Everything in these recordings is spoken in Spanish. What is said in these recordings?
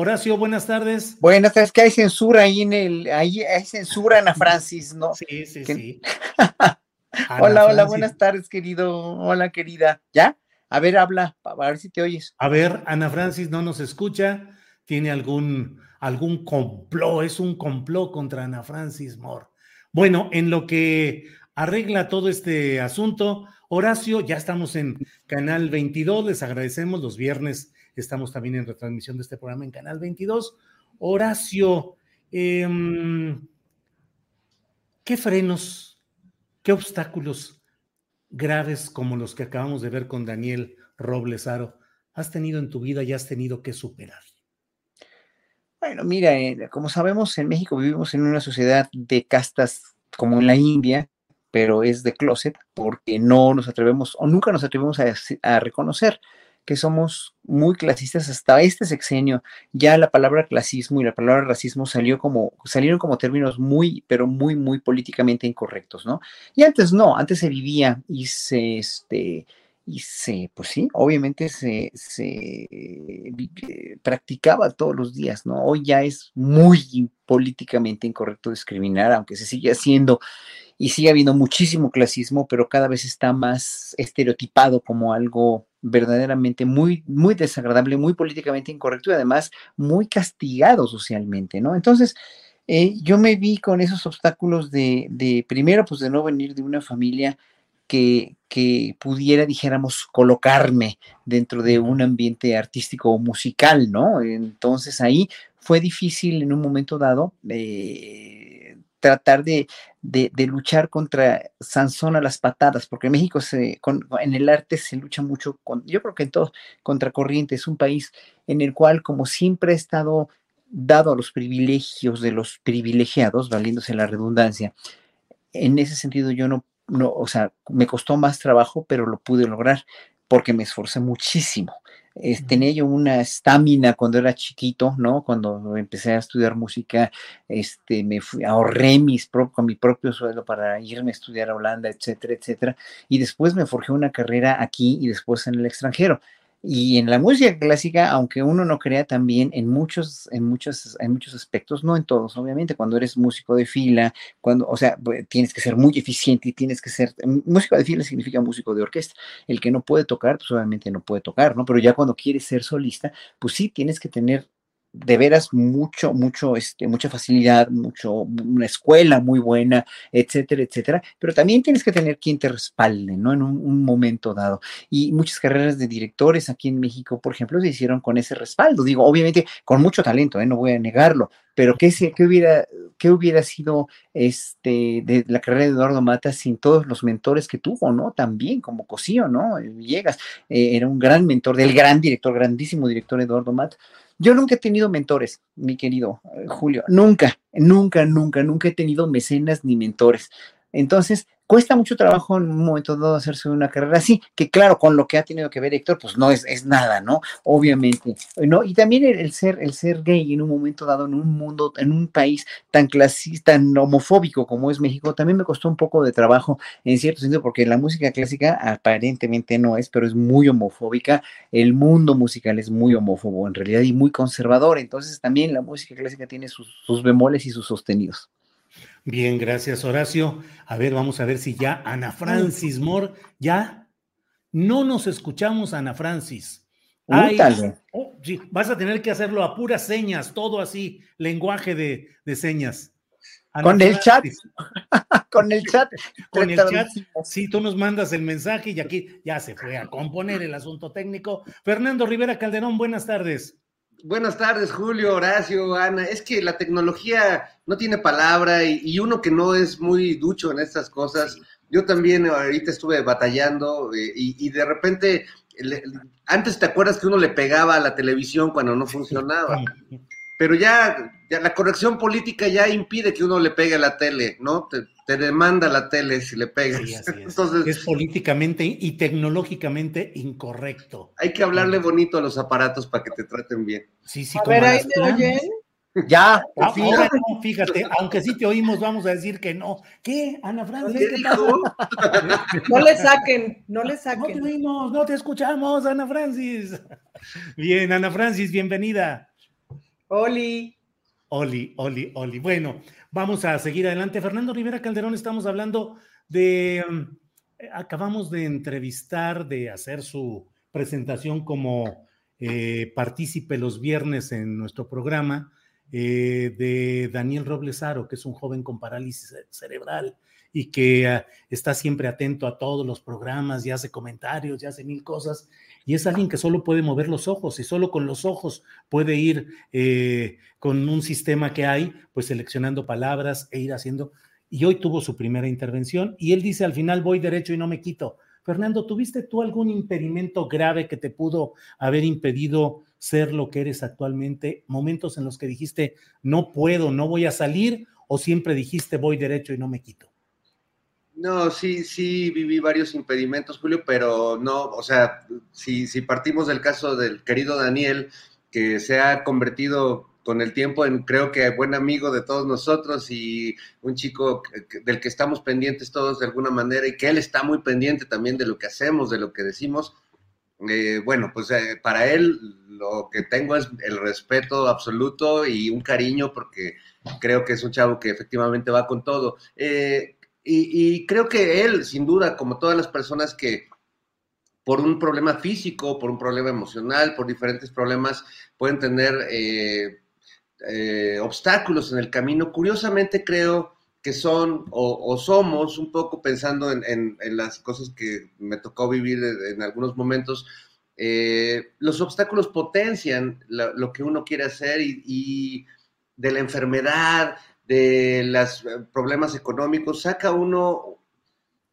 Horacio, buenas tardes. Buenas tardes, que hay censura ahí en el, ahí hay censura, Ana Francis, ¿no? Sí, sí, sí. hola, hola, Francis. buenas tardes, querido. Hola, querida. ¿Ya? A ver, habla, a ver si te oyes. A ver, Ana Francis no nos escucha. ¿Tiene algún, algún complot? Es un complot contra Ana Francis Moore. Bueno, en lo que arregla todo este asunto, Horacio, ya estamos en Canal 22. Les agradecemos. Los viernes estamos también en retransmisión de este programa en Canal 22. Horacio, em, ¿qué frenos, qué obstáculos graves como los que acabamos de ver con Daniel Robles Aro has tenido en tu vida y has tenido que superar? Bueno, mira, eh, como sabemos, en México vivimos en una sociedad de castas como en la India, pero es de closet porque no nos atrevemos o nunca nos atrevemos a, reconocer que somos muy clasistas hasta este sexenio. Ya la palabra clasismo y la palabra racismo salió como, salieron como términos muy, pero muy, muy políticamente incorrectos, ¿no? Y antes no, antes se vivía y se, este, y se, pues sí, obviamente se, se eh, practicaba todos los días, ¿no? Hoy ya es muy políticamente incorrecto discriminar, aunque se sigue haciendo y sigue habiendo muchísimo clasismo, pero cada vez está más estereotipado como algo verdaderamente muy, muy desagradable, muy políticamente incorrecto y además muy castigado socialmente, ¿no? Entonces, eh, yo me vi con esos obstáculos de, de, primero, pues de no venir de una familia que, que pudiera, dijéramos, colocarme dentro de un ambiente artístico o musical, ¿no? Entonces ahí fue difícil en un momento dado eh, tratar de, de, luchar contra Sansón a las patadas, porque México se, con, en el arte se lucha mucho, con, yo creo que en todo, contra corriente, es un país en el cual como siempre ha estado dado a los privilegios de los privilegiados, valiéndose la redundancia, en ese sentido yo no, no, o sea, me costó más trabajo, pero lo pude lograr porque me esforcé muchísimo. Eh, tenía yo una estamina cuando era chiquito, ¿no? Cuando empecé a estudiar música, este, me fui, ahorré mis pro, con mi propio sueldo para irme a estudiar a Holanda, etcétera, etcétera. Y después me forjé una carrera aquí y después en el extranjero. Y en la música clásica, aunque uno no crea también en muchos, en muchos, en muchos aspectos, no en todos, obviamente, cuando eres músico de fila, cuando, o sea, tienes que ser muy eficiente y tienes que ser, músico de fila significa músico de orquesta. El que no puede tocar, pues obviamente no puede tocar, ¿no? Pero ya cuando quieres ser solista, pues sí tienes que tener de veras mucho, mucho, este, mucha facilidad, mucho, una escuela muy buena, etcétera, etcétera, pero también tienes que tener quien te respalde, ¿no? En un, momento dado. Y muchas carreras de directores aquí en México, por ejemplo, se hicieron con ese respaldo. Digo, obviamente con mucho talento, ¿eh? No voy a negarlo, pero ¿qué, qué, hubiera, qué hubiera sido este, de la carrera de Eduardo Mata sin todos los mentores que tuvo, ¿no? También, como Cosío, ¿no? Villegas, eh, era un gran mentor del gran director, grandísimo director Eduardo Mata. Yo nunca he tenido mentores, mi querido Julio, nunca, nunca, nunca, nunca he tenido mecenas ni mentores. Entonces, cuesta mucho trabajo en un momento dado hacerse una carrera así, que claro, con lo que ha tenido que ver Héctor, pues no es, es nada, ¿no? Obviamente, ¿no? Y también el, ser, el ser gay en un momento dado, en un mundo, en un país tan clasista, tan homofóbico como es México, también me costó un poco de trabajo en cierto sentido, porque la música clásica aparentemente no es, pero es muy homofóbica, el mundo musical es muy homófobo en realidad y muy conservador, entonces también la música clásica tiene sus, sus bemoles y sus sostenidos. Bien, gracias Horacio. A ver, vamos a ver si ya Ana Francis Moore, ya no nos escuchamos Ana Francis. Ay, oh, sí, vas a tener que hacerlo a puras señas, todo así, lenguaje de, señas. con el chat. con el chat. Con el chat. Sí, tú nos mandas el mensaje y aquí ya se fue a componer el asunto técnico. Fernando Rivera Calderón, buenas tardes. Buenas tardes, Julio, Horacio, Ana. Es que la tecnología no tiene palabra y, uno que no es muy ducho en estas cosas. Yo también ahorita estuve batallando eh, y, de repente, antes te acuerdas que uno le pegaba a la televisión cuando no funcionaba pero ya, ya, la corrección política ya impide que uno le pegue a la tele, ¿no? Te, demanda la tele si le pegas. es. Entonces, es políticamente y tecnológicamente incorrecto. Hay que hablarle bonito a los aparatos para que te traten bien. Sí, sí, a ver, ahí me oyen. Ya, ah, fíjate, aunque sí te oímos, vamos a decir que no. ¿Qué, Ana Francis? ¿Qué No le saquen, no le saquen. No te oímos, no te escuchamos, Ana Francis. Bien, Ana Francis, bienvenida. Oli. Oli, Oli, Oli. Bueno, vamos a seguir adelante. Fernando Rivera Calderón, estamos hablando de, um, acabamos de entrevistar, de hacer su presentación como eh, partícipe los viernes en nuestro programa eh, de Daniel Robles Aro, que es un joven con parálisis cerebral y que uh, está siempre atento a todos los programas y hace comentarios y hace mil cosas y es alguien que solo puede mover los ojos y solo con los ojos puede ir eh, con un sistema que hay, pues seleccionando palabras e ir haciendo. Y hoy tuvo su primera intervención y él dice al final voy derecho y no me quito. Fernando, ¿tuviste tú algún impedimento grave que te pudo haber impedido ser lo que eres actualmente? Momentos en los que dijiste no puedo, no voy a salir o siempre dijiste voy derecho y no me quito. No, sí, sí viví varios impedimentos, Julio, pero no, o sea, si, si partimos del caso del querido Daniel, que se ha convertido con el tiempo en creo que buen amigo de todos nosotros y un chico del que estamos pendientes todos de alguna manera y que él está muy pendiente también de lo que hacemos, de lo que decimos. Eh, bueno, pues eh, para él lo que tengo es el respeto absoluto y un cariño porque creo que es un chavo que efectivamente va con todo. Eh, y, creo que él, sin duda, como todas las personas que por un problema físico, por un problema emocional, por diferentes problemas, pueden tener eh, eh, obstáculos en el camino, curiosamente creo que son o, somos, un poco pensando en, las cosas que me tocó vivir en, algunos momentos, eh, los obstáculos potencian lo, que uno quiere hacer y de la enfermedad, de los eh, problemas económicos, saca uno,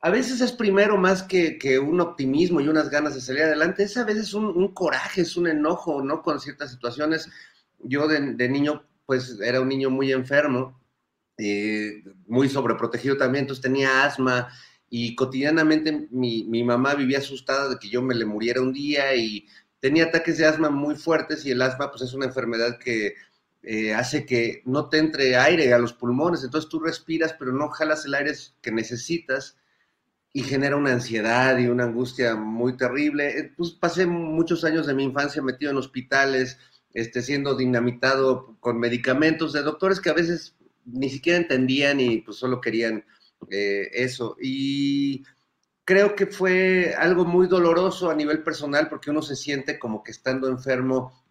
a veces es primero más que, un optimismo y unas ganas de salir adelante, es a veces un, coraje, es un enojo, ¿no? Con ciertas situaciones. Yo de, niño, pues era un niño muy enfermo, eh, muy sobreprotegido también, entonces tenía asma y cotidianamente mi, mi mamá vivía asustada de que yo me le muriera un día y tenía ataques de asma muy fuertes y el asma pues es una enfermedad que eh, hace que no te entre aire a los pulmones, entonces tú respiras, pero no jalas el aire que necesitas y genera una ansiedad y una angustia muy terrible. Eh, pues pasé muchos años de mi infancia metido en hospitales, este, siendo dinamitado con medicamentos de doctores que a veces ni siquiera entendían y pues solo querían eh, eso. Y creo que fue algo muy doloroso a nivel personal porque uno se siente como que estando enfermo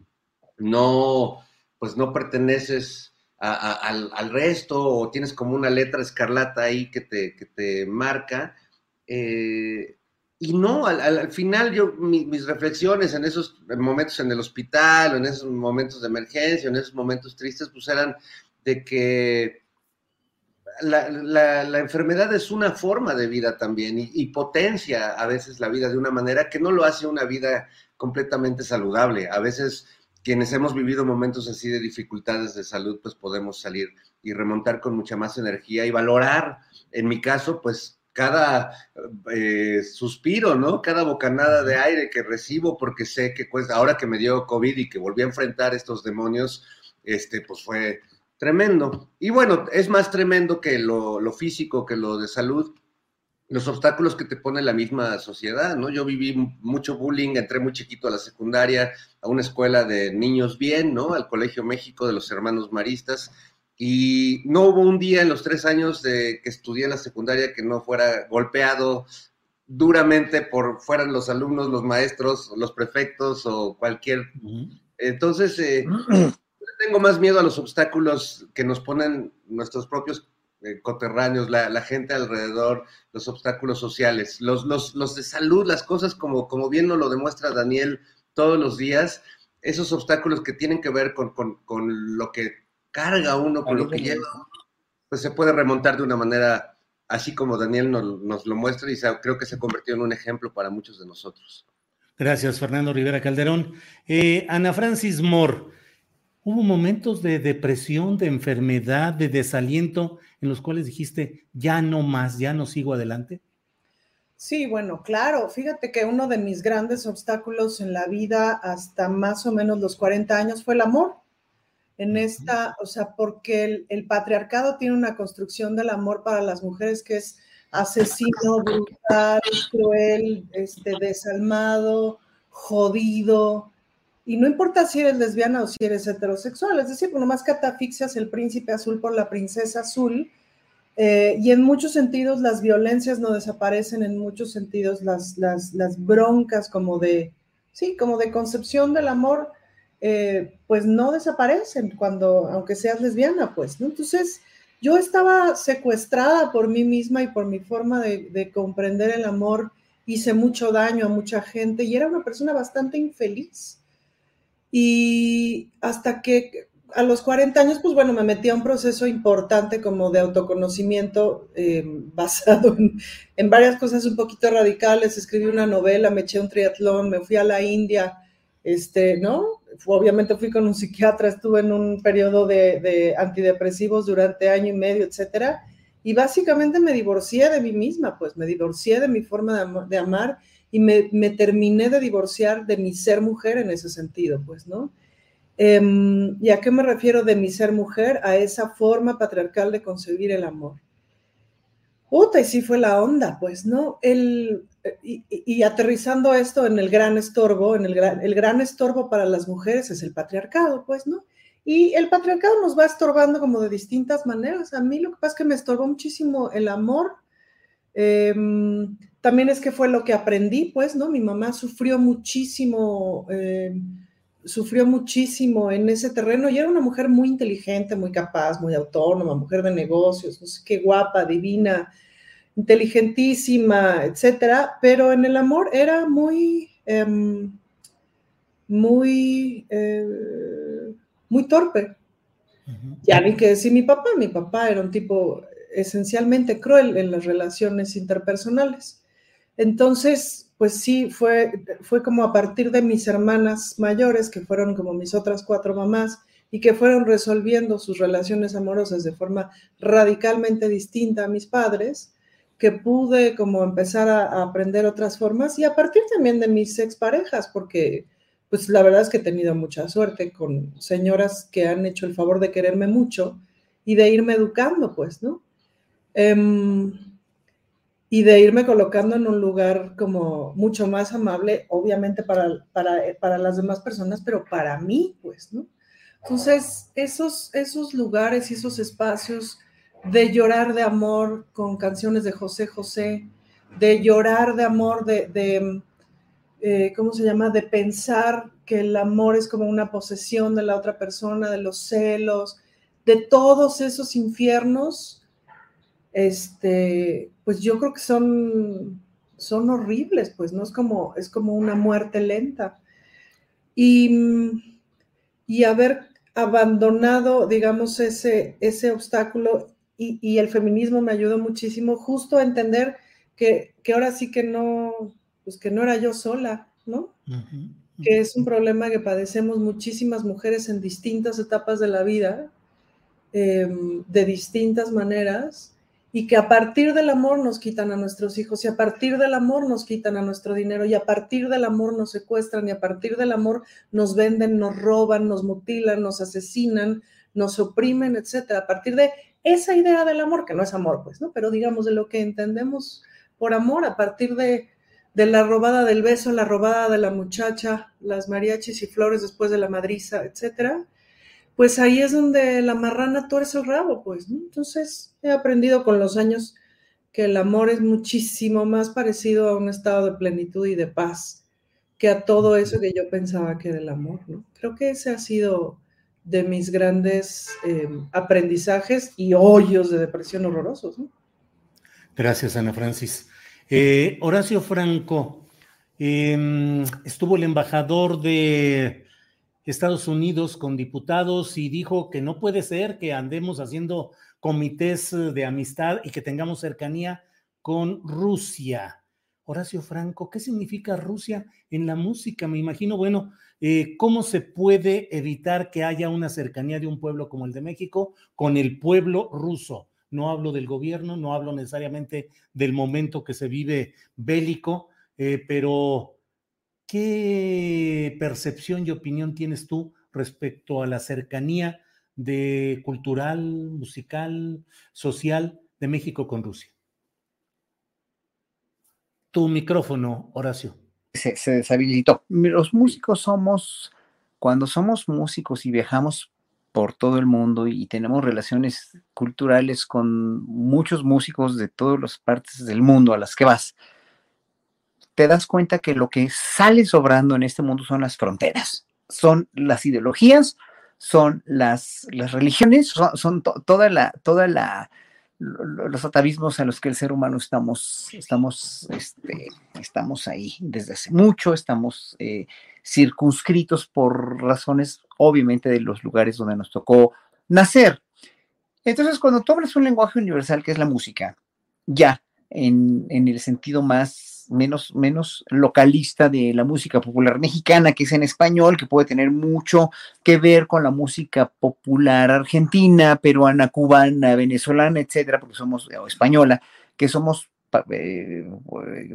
no pues no perteneces al, resto o tienes como una letra escarlata ahí que te, te marca. Eh, y no, al, final yo, mis reflexiones en esos momentos en el hospital, en esos momentos de emergencia, en esos momentos tristes, pues eran de que la, enfermedad es una forma de vida también y, y, potencia a veces la vida de una manera que no lo hace una vida completamente saludable. A veces quienes hemos vivido momentos así de dificultades de salud, pues podemos salir y remontar con mucha más energía y valorar, en mi caso, pues cada eh, suspiro, ¿no? Cada bocanada de aire que recibo porque sé que pues ahora que me dio COVID y que volví a enfrentar estos demonios, este, pues fue tremendo. Y bueno, es más tremendo que lo, lo físico, que lo de salud, los obstáculos que te pone la misma sociedad, ¿no? Yo viví mucho bullying, entré muy chiquito a la secundaria, a una escuela de niños bien, ¿no? Al Colegio México de los Hermanos Maristas, y no hubo un día en los tres años de que estudié en la secundaria que no fuera golpeado duramente por fueran los alumnos, los maestros, los prefectos o cualquier. Entonces, eh, tengo más miedo a los obstáculos que nos ponen nuestros propios eh, coterráneos, la, gente alrededor, los obstáculos sociales, los, los, los, de salud, las cosas como, como bien nos lo demuestra Daniel todos los días, esos obstáculos que tienen que ver con, con, con lo que carga uno, con lo que lleva, pues se puede remontar de una manera así como Daniel nos, nos lo muestra y creo que se convirtió en un ejemplo para muchos de nosotros. Gracias, Fernando Rivera Calderón. Eh, Ana Francis Moore, ¿hubo momentos de depresión, de enfermedad, de desaliento en los cuales dijiste, ya no más, ya no sigo adelante? Sí, bueno, claro. Fíjate que uno de mis grandes obstáculos en la vida hasta más o menos los 40 años fue el amor. En esta, o sea, porque el, patriarcado tiene una construcción del amor para las mujeres que es asesino, brutal, cruel, este, desalmado, jodido. Y no importa si eres lesbiana o si eres heterosexual, es decir, por más que atafixias el príncipe azul por la princesa azul, eh, y en muchos sentidos las violencias no desaparecen, en muchos sentidos las, broncas como de, sí, como de concepción del amor, eh, pues no desaparecen cuando, aunque seas lesbiana, pues. Entonces, yo estaba secuestrada por mí misma y por mi forma de comprender el amor, hice mucho daño a mucha gente y era una persona bastante infeliz. Y hasta que a los 40 años, pues bueno, me metí a un proceso importante como de autoconocimiento eh, basado en, varias cosas un poquito radicales. Escribí una novela, me eché un triatlón, me fui a la India, este, ¿no? Obviamente fui con un psiquiatra, estuve en un periodo de, antidepresivos durante año y medio, etcétera. Y básicamente me divorcié de mí misma, pues me divorcié de mi forma de, amar y me, me terminé de divorciar de mi ser mujer en ese sentido, pues, ¿no? Em, ¿Y a qué me refiero de mi ser mujer? A esa forma patriarcal de concebir el amor. Puta, y sí fue la onda, pues, ¿no? El, y, aterrizando esto en el gran estorbo, en el gran, el gran estorbo para las mujeres es el patriarcado, pues, ¿no? Y el patriarcado nos va estorbando como de distintas maneras. A mí lo que pasa es que me estorbó muchísimo el amor. Em, también es que fue lo que aprendí, pues, ¿no? Mi mamá sufrió muchísimo. Eh, sufrió muchísimo en ese terreno y era una mujer muy inteligente, muy capaz, muy autónoma, mujer de negocios, no sé qué guapa, divina, inteligentísima, etcétera, pero en el amor era muy, em, muy, eh, muy torpe. Ya ni que decir mi papá, mi papá era un tipo esencialmente cruel en las relaciones interpersonales. Entonces, pues sí, fue, fue como a partir de mis hermanas mayores, que fueron como mis otras cuatro mamás, y que fueron resolviendo sus relaciones amorosas de forma radicalmente distinta a mis padres, que pude como empezar a, aprender otras formas y a partir también de mis exparejas, porque pues la verdad es que he tenido mucha suerte con señoras que han hecho el favor de quererme mucho y de irme educando, pues, ¿no? Em, y de irme colocando en un lugar como mucho más amable, obviamente para, para, las demás personas, pero para mí, pues, ¿no? Entonces, esos, esos lugares y esos espacios de llorar de amor con canciones de José José, de llorar de amor, de, eh, ¿cómo se llama? De pensar que el amor es como una posesión de la otra persona, de los celos, de todos esos infiernos este, pues yo creo que son, son horribles, pues no es como, es como una muerte lenta. Y, y haber abandonado, digamos, ese, ese obstáculo y, el feminismo me ayudó muchísimo justo a entender que, ahora sí que no, pues que no era yo sola, ¿no? Que es un problema que padecemos muchísimas mujeres en distintas etapas de la vida, em, de distintas maneras, y que a partir del amor nos quitan a nuestros hijos y a partir del amor nos quitan a nuestro dinero y a partir del amor nos secuestran y a partir del amor nos venden, nos roban, nos mutilan, nos asesinan, nos oprimen, etcétera. A partir de esa idea del amor, que no es amor, pues, ¿no? Pero digamos de lo que entendemos por amor, a partir de, la robada del beso, la robada de la muchacha, las mariachis y flores después de la madriza, etcétera pues ahí es donde la marrana tuerce el rabo, pues, ¿no? Entonces he aprendido con los años que el amor es muchísimo más parecido a un estado de plenitud y de paz que a todo eso que yo pensaba que era el amor, ¿no? Creo que ese ha sido de mis grandes em, aprendizajes y hoyos de depresión horrorosos, ¿no? Gracias, Ana Francis. Eh, Horacio Franco, em, estuvo el embajador de Estados Unidos con diputados y dijo que no puede ser que andemos haciendo comités eh, de amistad y que tengamos cercanía con Rusia. Horacio Franco, ¿qué significa Rusia en la música? Me imagino, bueno, eh, ¿cómo se puede evitar que haya una cercanía de un pueblo como el de México con el pueblo ruso? No hablo del gobierno, no hablo necesariamente del momento que se vive bélico, eh, pero ¿Qué percepción y opinión tienes tú respecto a la cercanía de cultural, musical, social de México con Rusia? Tu micrófono, Horacio. Se, se deshabilitó. Los músicos somos, cuando somos músicos y viajamos por todo el mundo y tenemos relaciones culturales con muchos músicos de todas las partes del mundo a las que vas, te das cuenta que lo que sale sobrando en este mundo son las fronteras, son las ideologías, son las, las religiones, son, toda la, toda la, los atavismos a los que el ser humano estamos, estamos, este, estamos ahí desde hace mucho, estamos eh, circunscritos por razones, obviamente, de los lugares donde nos tocó nacer. Entonces, cuando tú hablas un lenguaje universal que es la música, ya en, en el sentido más menos, menos localista de la música popular mexicana, que es en español, que puede tener mucho que ver con la música popular argentina, peruana, cubana, venezolana, etcétera, porque somos, o española, que somos eh,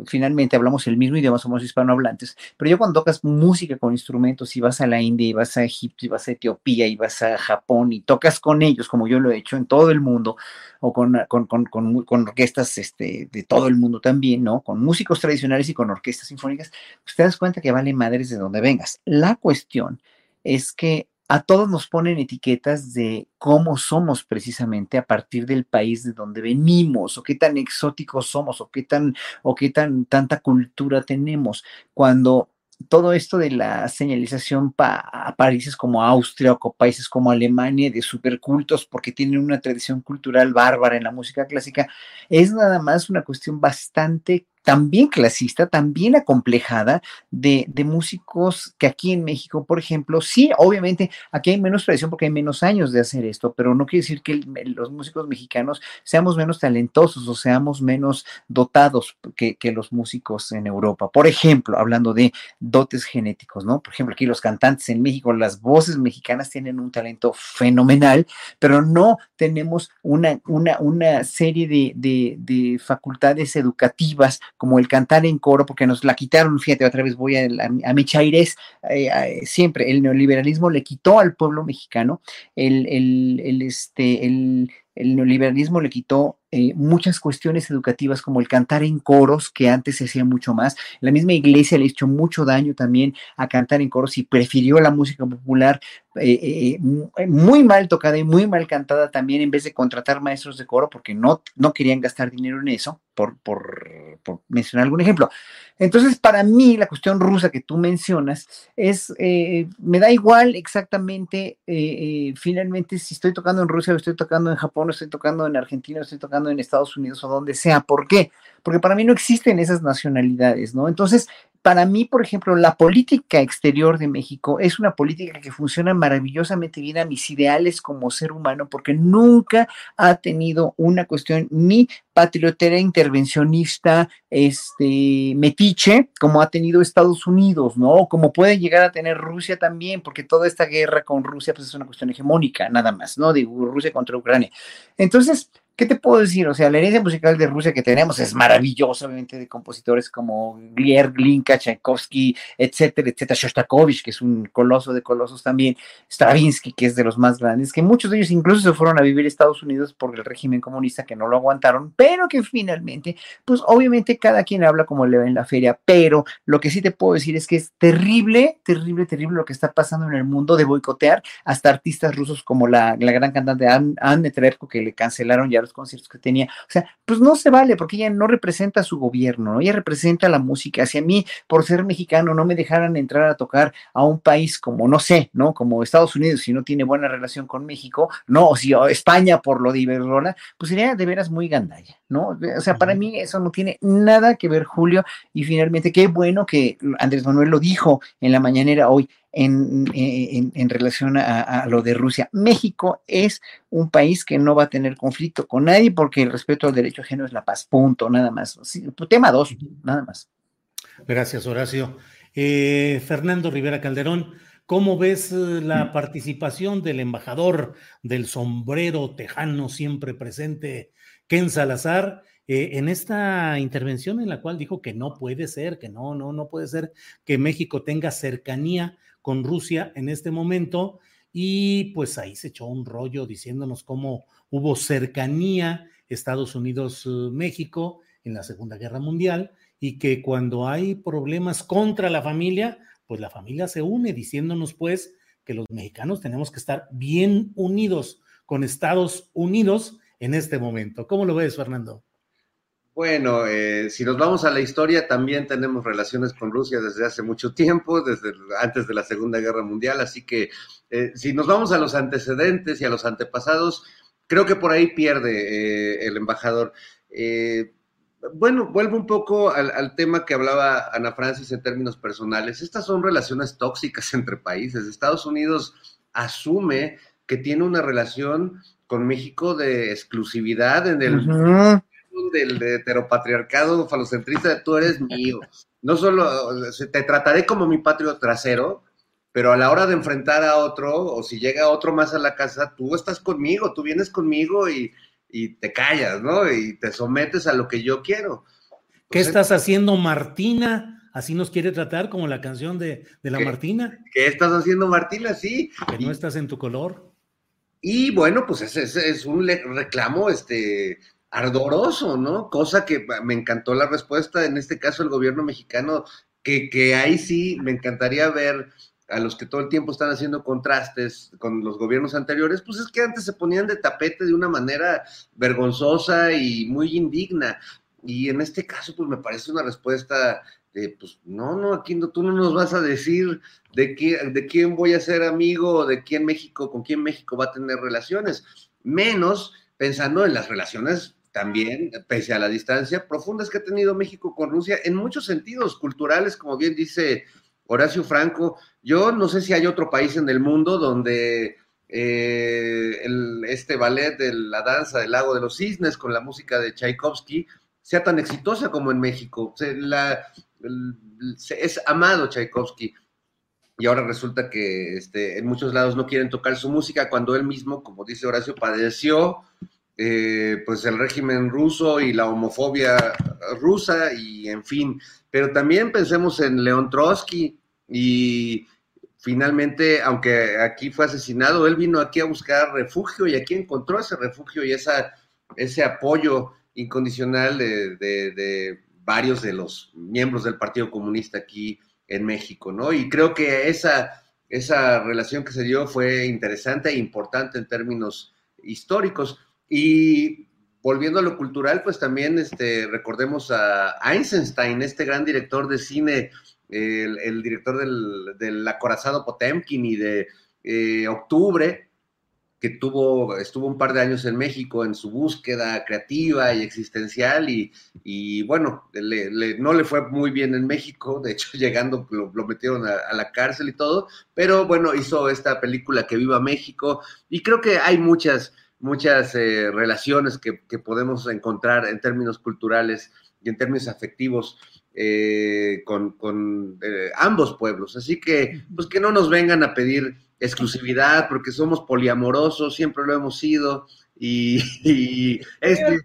finalmente hablamos el mismo idioma, somos hispanohablantes, pero yo cuando tocas música con instrumentos y vas a la India y vas a Egipto y vas a Etiopía y vas a Japón y tocas con ellos, como yo lo he hecho en todo el mundo, o con, con, con, con orquestas este, de todo el mundo también, ¿no? Con músicos tradicionales y con orquestas sinfónicas, pues te das cuenta que vale madres de donde vengas. La cuestión es que a todos nos ponen etiquetas de cómo somos precisamente a partir del país de donde venimos, o qué tan exóticos somos, o qué tan, o qué tan tanta cultura tenemos. Cuando todo esto de la señalización a países como Austria o países como Alemania de supercultos porque tienen una tradición cultural bárbara en la música clásica, es nada más una cuestión bastante también clasista, también acomplejada de, músicos que aquí en México, por ejemplo, sí, obviamente aquí hay menos tradición porque hay menos años de hacer esto, pero no quiere decir que los músicos mexicanos seamos menos talentosos o seamos menos dotados que, que, los músicos en Europa. Por ejemplo, hablando de dotes genéticos, ¿no? Por ejemplo, aquí los cantantes en México, las voces mexicanas tienen un talento fenomenal, pero no tenemos una, una, una serie de, de, de facultades educativas como el cantar en coro, porque nos la quitaron, fíjate, otra vez voy a, a, mi chaires, eh, siempre el neoliberalismo le quitó al pueblo mexicano el, el, el este, el, el neoliberalismo le quitó eh, muchas cuestiones educativas como el cantar en coros, que antes se hacía mucho más. La misma iglesia le hecho mucho daño también a cantar en coros y prefirió la música popular eh, eh, muy mal tocada y muy mal cantada también en vez de contratar maestros de coro porque no, no querían gastar dinero en eso, por, por, por mencionar algún ejemplo. Entonces, para mí, la cuestión rusa que tú mencionas es, me da igual exactamente, finalmente, si estoy tocando en Rusia o estoy tocando en Japón o estoy tocando en Argentina o estoy tocando en Estados Unidos o donde sea. ¿Por qué? Porque para mí no existen esas nacionalidades, ¿no? Entonces, para mí, por ejemplo, la política exterior de México es una política que funciona maravillosamente bien a mis ideales como ser humano, porque nunca ha tenido una cuestión ni patriotera intervencionista, este, metiche, como ha tenido Estados Unidos, ¿no? Como puede llegar a tener Rusia también, porque toda esta guerra con Rusia, pues es una cuestión hegemónica, nada más, ¿no? De Rusia contra Ucrania. Entonces, ¿qué te puedo decir? O sea, la herencia musical de Rusia que tenemos es maravillosa, obviamente, de compositores como Glier, Glinka, Tchaikovsky, etcétera, etcétera, Shostakovich, que es un coloso de colosos también, Stravinsky, que es de los más grandes, que muchos de ellos incluso se fueron a vivir a Estados Unidos por el régimen comunista que no lo aguantaron, pero que finalmente, pues obviamente cada quien habla como le va en la feria, pero lo que sí te puedo decir es que es terrible, terrible, terrible lo que está pasando en el mundo de boicotear hasta artistas rusos como la, gran cantante Anne Trebko, que le cancelaron ya los conciertos que tenía. O sea, pues no se vale porque ella no representa a su gobierno, ¿no? ella representa la música. Si a mí, por ser mexicano, no me dejaran entrar a tocar a un país como, no sé, ¿no? Como Estados Unidos, si no tiene buena relación con México, ¿no? O si España por lo de Iberdrola, pues sería de veras muy gandalla, ¿no? O sea, para mí eso no tiene nada que ver, Julio, y finalmente qué bueno que Andrés Manuel lo dijo en la mañanera hoy, en, en, relación a, lo de Rusia. México es un país que no va a tener conflicto con nadie porque el respeto al derecho ajeno es la paz, punto, nada más. tema dos, nada más. Gracias, Horacio. Eh, Fernando Rivera Calderón, ¿cómo ves eh, la mm. participación del embajador del sombrero tejano siempre presente, Ken Salazar? Eh, en esta intervención en la cual dijo que no puede ser, que no, no, no puede ser que México tenga cercanía con Rusia en este momento y pues ahí se echó un rollo diciéndonos cómo hubo cercanía Estados Unidos-México en la Segunda Guerra Mundial y que cuando hay problemas contra la familia, pues la familia se une diciéndonos pues que los mexicanos tenemos que estar bien unidos con Estados Unidos en este momento. ¿Cómo lo ves, Fernando? Bueno, eh, si nos vamos a la historia, también tenemos relaciones con Rusia desde hace mucho tiempo, desde antes de la Segunda Guerra Mundial, así que eh, si nos vamos a los antecedentes y a los antepasados, creo que por ahí pierde eh, el embajador. bueno, vuelvo un poco al, tema que hablaba Ana Francis en términos personales. Estas son relaciones tóxicas entre países. Estados Unidos asume que tiene una relación con México de exclusividad en el del heteropatriarcado falocentrista, tú eres mío. No solo te trataré como mi patrio trasero, pero a la hora de enfrentar a otro, o si llega otro más a la casa, tú estás conmigo, tú vienes conmigo y, te callas, ¿no? Y te sometes a lo que yo quiero. ¿Qué estás haciendo, Martina? Así nos quiere tratar como la canción de, la Martina. ¿Qué estás haciendo, Martina? Sí. Que no estás en tu color. Y bueno, pues ese, es un reclamo este, ardoroso, ¿no? Cosa que me encantó la respuesta, en este caso el gobierno mexicano, que, que ahí sí me encantaría ver a los que todo el tiempo están haciendo contrastes con los gobiernos anteriores, pues es que antes se ponían de tapete de una manera vergonzosa y muy indigna. Y en este caso, pues me parece una respuesta de, pues no, no, aquí no, tú no nos vas a decir de, quién, de quién voy a ser amigo de quién México, con quién México va a tener relaciones, menos pensando en las relaciones también, pese a la distancia profundas que ha tenido México con Rusia, en muchos sentidos culturales, como bien dice Horacio Franco, yo no sé si hay otro país en el mundo donde eh, este ballet de la danza del lago de los cisnes con la música de Tchaikovsky sea tan exitosa como en México. es amado Tchaikovsky. Y ahora resulta que este, en muchos lados no quieren tocar su música cuando él mismo, como dice Horacio, padeció eh, pues el régimen ruso y la homofobia rusa y en fin, pero también pensemos en León Trotsky y finalmente, aunque aquí fue asesinado, él vino aquí a buscar refugio y aquí encontró ese refugio y esa, ese apoyo incondicional de, de varios de los miembros del Partido Comunista aquí en México, ¿no? Y creo que esa, esa relación que se dio fue interesante e importante en términos históricos. Y volviendo a lo cultural, pues también este, recordemos a Einstein, este gran director de cine, el, director del, acorazado Potemkin y de eh, Octubre, que tuvo, estuvo un par de años en México en su búsqueda creativa y existencial y, bueno, no le fue muy bien en México, de hecho llegando lo, metieron a, la cárcel y todo, pero bueno, hizo esta película que viva México y creo que hay muchas, muchas eh, relaciones que, podemos encontrar en términos culturales y en términos afectivos eh, con, eh, ambos pueblos. Así que, pues que no nos vengan a pedir exclusividad, porque somos poliamorosos, siempre lo hemos sido, y, este es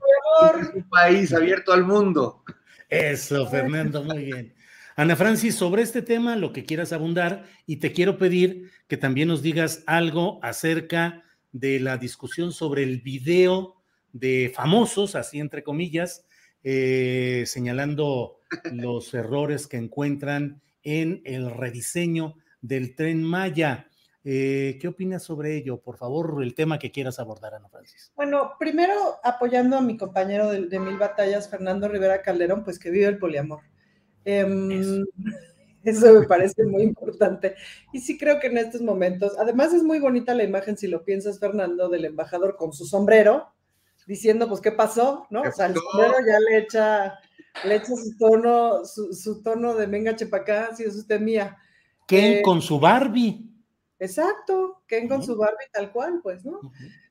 un país abierto al mundo. Eso, Fernando, muy bien. Ana Francis, sobre este tema, lo que quieras abundar, y te quiero pedir que también nos digas algo acerca de la discusión sobre el video de famosos, así entre comillas, eh, señalando los errores que encuentran en el rediseño del tren Maya. Eh, ¿Qué opinas sobre ello? Por favor, el tema que quieras abordar, Ana Francis. Bueno, primero apoyando a mi compañero de, Mil Batallas, Fernando Rivera Calderón, pues que vive el poliamor. Em, eso. me parece muy importante. Y sí creo que en estos momentos, además es muy bonita la imagen, si lo piensas, Fernando, del embajador con su sombrero, diciendo, pues, ¿qué pasó? ¿No? O sea, el sombrero ya le echa, le echa su tono, su, tono de venga, chepacá, si es usted mía. ¿Quién eh, con su Barbie? Exacto, Ken con su Barbie tal cual, pues, ¿no?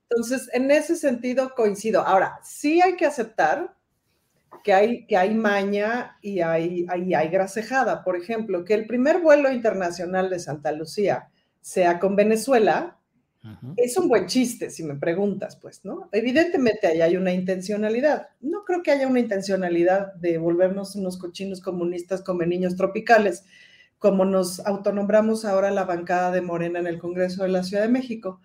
Entonces, en ese sentido coincido. Ahora, sí hay que aceptar que hay, que hay maña y hay, hay, hay grasejada. Por ejemplo, que el primer vuelo internacional de Santa Lucía sea con Venezuela, es un buen chiste, si me preguntas, pues, ¿no? Evidentemente ahí hay una intencionalidad. No creo que haya una intencionalidad de volvernos unos cochinos comunistas como niños tropicales como nos autonombramos ahora la bancada de Morena en el Congreso de la Ciudad de México,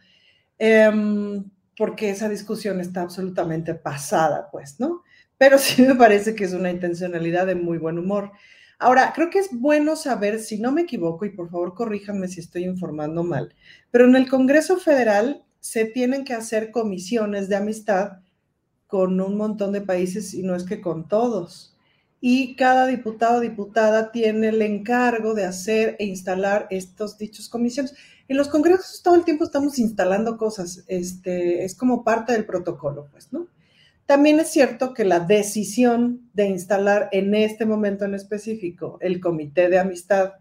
em, porque esa discusión está absolutamente pasada, pues, ¿no? Pero sí me parece que es una intencionalidad de muy buen humor. Ahora, creo que es bueno saber, si no me equivoco, y por favor corríjanme si estoy informando mal, pero en el Congreso Federal se tienen que hacer comisiones de amistad con un montón de países y no es que con todos y cada diputado o diputada tiene el encargo de hacer e instalar estos dichos comisiones. En los congresos todo el tiempo estamos instalando cosas, este, es como parte del protocolo, pues, ¿no? También es cierto que la decisión de instalar en este momento en específico el comité de amistad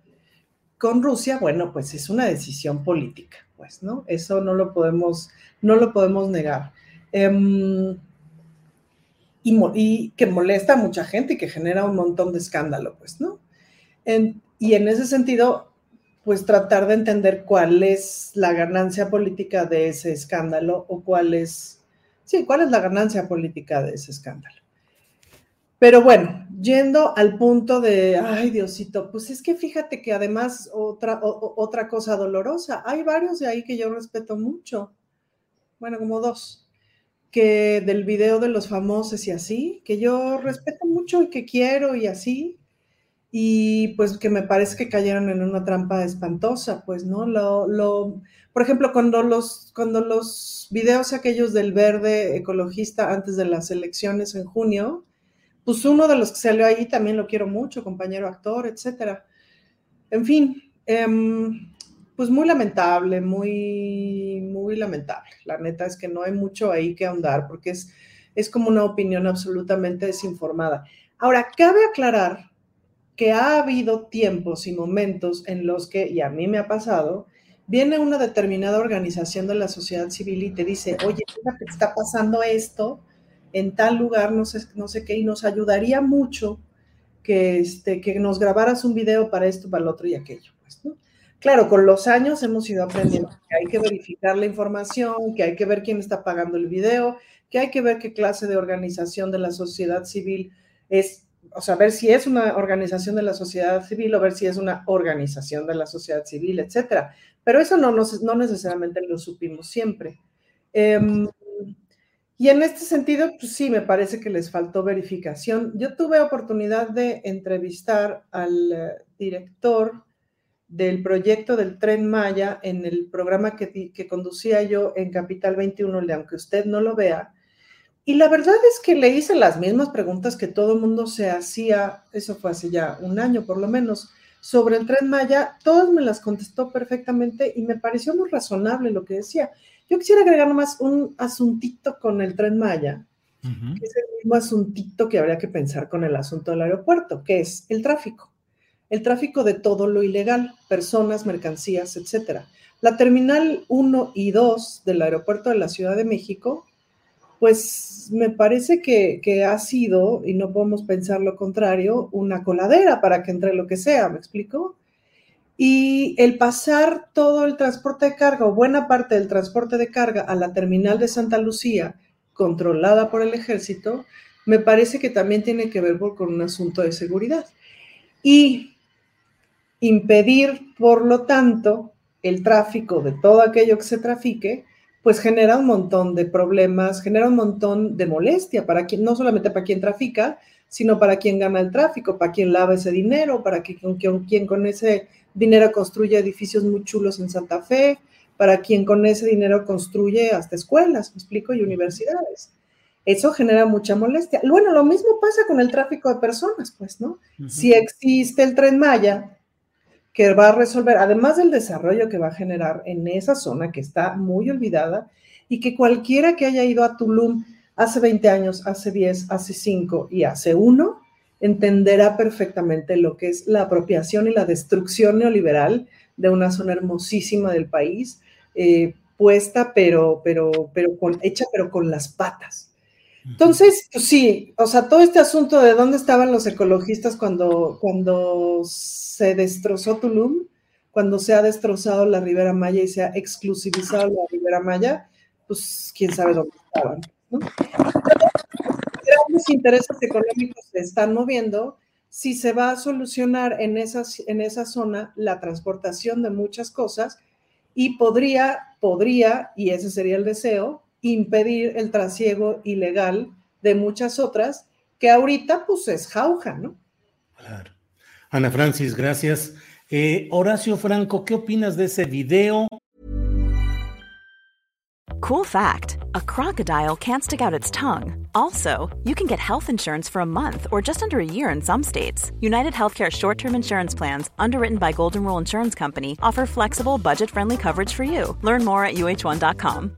con Rusia, bueno, pues es una decisión política, pues, ¿no? Eso no lo podemos, no lo podemos negar. Em, y, que molesta a mucha gente y que genera un montón de escándalo, pues, ¿no? y en ese sentido, pues tratar de entender cuál es la ganancia política de ese escándalo o cuál es, sí, cuál es la ganancia política de ese escándalo. Pero bueno, yendo al punto de, ay Diosito, pues es que fíjate que además otra, otra cosa dolorosa, hay varios de ahí que yo respeto mucho, bueno, como dos que del video de los famosos y así, que yo respeto mucho y que quiero y así, y pues que me parece que cayeron en una trampa espantosa, pues, ¿no? Lo, lo, por ejemplo, cuando los, cuando los videos aquellos del verde ecologista antes de las elecciones en junio, pues uno de los que salió ahí también lo quiero mucho, compañero actor, etcétera. En fin, em, pues muy lamentable, muy, muy lamentable. La neta es que no hay mucho ahí que ahondar porque es, es como una opinión absolutamente desinformada. Ahora, cabe aclarar que ha habido tiempos y momentos en los que, y a mí me ha pasado, viene una determinada organización de la sociedad civil y te dice, oye, fíjate, está pasando esto en tal lugar, no sé, no sé qué, y nos ayudaría mucho que, este, que nos grabaras un video para esto, para lo otro y aquello. Pues, ¿no? Claro, con los años hemos ido aprendiendo que hay que verificar la información, que hay que ver quién está pagando el video, que hay que ver qué clase de organización de la sociedad civil es, o sea, ver si es una organización de la sociedad civil o ver si es una organización de la sociedad civil, etcétera. Pero eso no, no necesariamente lo supimos siempre. Em, y en este sentido, pues sí, me parece que les faltó verificación. Yo tuve oportunidad de entrevistar al eh, director del proyecto del tren Maya en el programa que, que conducía yo en Capital 21, aunque usted no lo vea. Y la verdad es que le hice las mismas preguntas que todo el mundo se hacía, eso fue hace ya un año por lo menos, sobre el tren Maya. Todas me las contestó perfectamente y me pareció muy razonable lo que decía. Yo quisiera agregar nomás un asuntito con el tren Maya, que es el mismo asuntito que habría que pensar con el asunto del aeropuerto, que es el tráfico el tráfico de todo lo ilegal, personas, mercancías, etc. La terminal 1 y 2 del aeropuerto de la Ciudad de México, pues me parece que, ha sido, y no podemos pensar lo contrario, una coladera para que entre lo que sea, ¿me explico? Y el pasar todo el transporte de carga o buena parte del transporte de carga a la terminal de Santa Lucía, controlada por el ejército, me parece que también tiene que ver con un asunto de seguridad. Y impedir, por lo tanto, el tráfico de todo aquello que se trafique, pues genera un montón de problemas, genera un montón de molestia para quien, no solamente para quien trafica, sino para quien gana el tráfico, para quien lava ese dinero, para quien, quien con ese dinero construye edificios muy chulos en Santa Fe, para quien con ese dinero construye hasta escuelas, me explico, y universidades. Eso genera mucha molestia. Bueno, lo mismo pasa con el tráfico de personas, pues, ¿no? Si existe el tren Maya, que va a resolver, además del desarrollo que va a generar en esa zona que está muy olvidada y que cualquiera que haya ido a Tulum hace 20 años, hace 10, hace 5 y hace 1, entenderá perfectamente lo que es la apropiación y la destrucción neoliberal de una zona hermosísima del país, eh, puesta, pero, pero, pero con, hecha, pero con las patas. Entonces, pues sí, o sea, todo este asunto de dónde estaban los ecologistas cuando, cuando se destrozó Tulum, cuando se ha destrozado la Ribera Maya y se ha exclusivizado la Ribera Maya, pues quién sabe dónde estaban. ¿no? Grandes intereses económicos se están moviendo si se va a solucionar en, esas, en esa zona la transportación de muchas cosas y podría, podría, y ese sería el deseo, impedir el trasiego ilegal de muchas otras que ahorita pues es jauja, ¿no? Claro. Ana Francis, gracias. Eh, Horacio Franco, ¿qué opinas de ese video? Cool fact a crocodile can't stick out its tongue. Also, you can get health insurance for a month or just under a year in some states. United Healthcare short term insurance plans, underwritten by Golden Rule Insurance Company, offer flexible, budget friendly coverage for you. Learn more at uh1.com.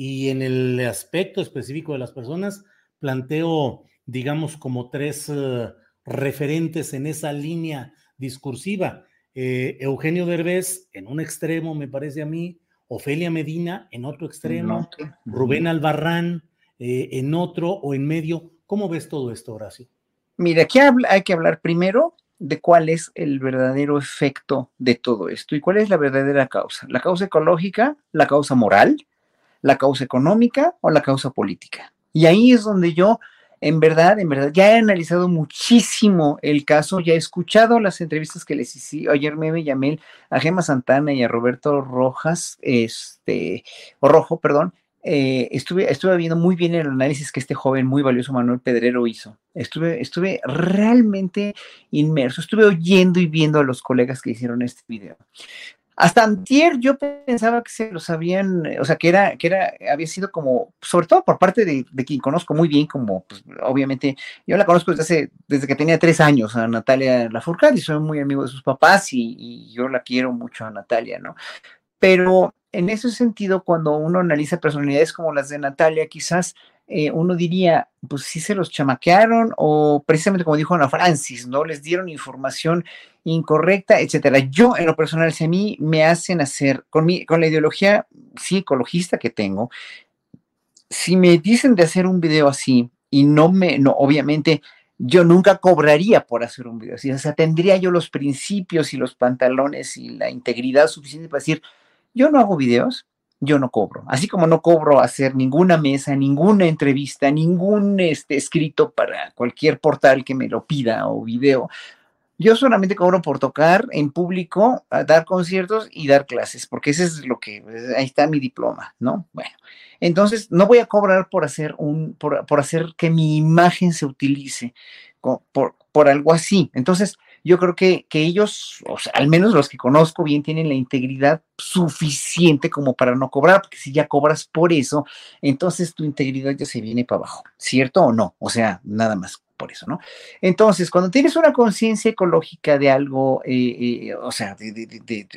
Y en el aspecto específico de las personas, planteo, digamos, como tres uh, referentes en esa línea discursiva. Eh, Eugenio Derbez en un extremo, me parece a mí, Ofelia Medina en otro extremo, no. Rubén Albarrán eh, en otro o en medio. ¿Cómo ves todo esto, Horacio? Mira, aquí hay que hablar primero de cuál es el verdadero efecto de todo esto y cuál es la verdadera causa. La causa ecológica, la causa moral, la causa económica o la causa política. Y ahí es donde yo, en verdad, en verdad, ya he analizado muchísimo el caso, ya he escuchado las entrevistas que les hice. Ayer me llamé a Gema Santana y a Roberto Rojas, este, o Rojo, perdón. Eh, estuve, estuve viendo muy bien el análisis que este joven muy valioso Manuel Pedrero hizo. Estuve, estuve realmente inmerso, estuve oyendo y viendo a los colegas que hicieron este video. Hasta antier yo pensaba que se los habían, o sea, que era, que era, había sido como, sobre todo por parte de, de quien conozco muy bien, como, pues, obviamente, yo la conozco desde hace, desde que tenía tres años, a Natalia Lafourcade, y soy muy amigo de sus papás, y, y yo la quiero mucho a Natalia, ¿no? Pero en ese sentido, cuando uno analiza personalidades como las de Natalia, quizás eh, uno diría, pues sí se los chamaquearon o precisamente como dijo Ana Francis, ¿no? Les dieron información incorrecta, etcétera. Yo, en lo personal, si a mí me hacen hacer, con, mi, con la ideología psicologista que tengo, si me dicen de hacer un video así y no me, no, obviamente, yo nunca cobraría por hacer un video así. O sea, tendría yo los principios y los pantalones y la integridad suficiente para decir, yo no hago videos, yo no cobro. Así como no cobro hacer ninguna mesa, ninguna entrevista, ningún este, escrito para cualquier portal que me lo pida o video. Yo solamente cobro por tocar en público, dar conciertos y dar clases, porque ese es lo que, ahí está mi diploma, ¿no? Bueno, entonces no voy a cobrar por hacer un, por, por hacer que mi imagen se utilice por, por algo así. Entonces, yo creo que, que ellos, o sea, al menos los que conozco bien, tienen la integridad suficiente como para no cobrar, porque si ya cobras por eso, entonces tu integridad ya se viene para abajo, ¿cierto o no? O sea, nada más por eso, ¿no? Entonces, cuando tienes una conciencia ecológica de algo, eh, eh, o sea,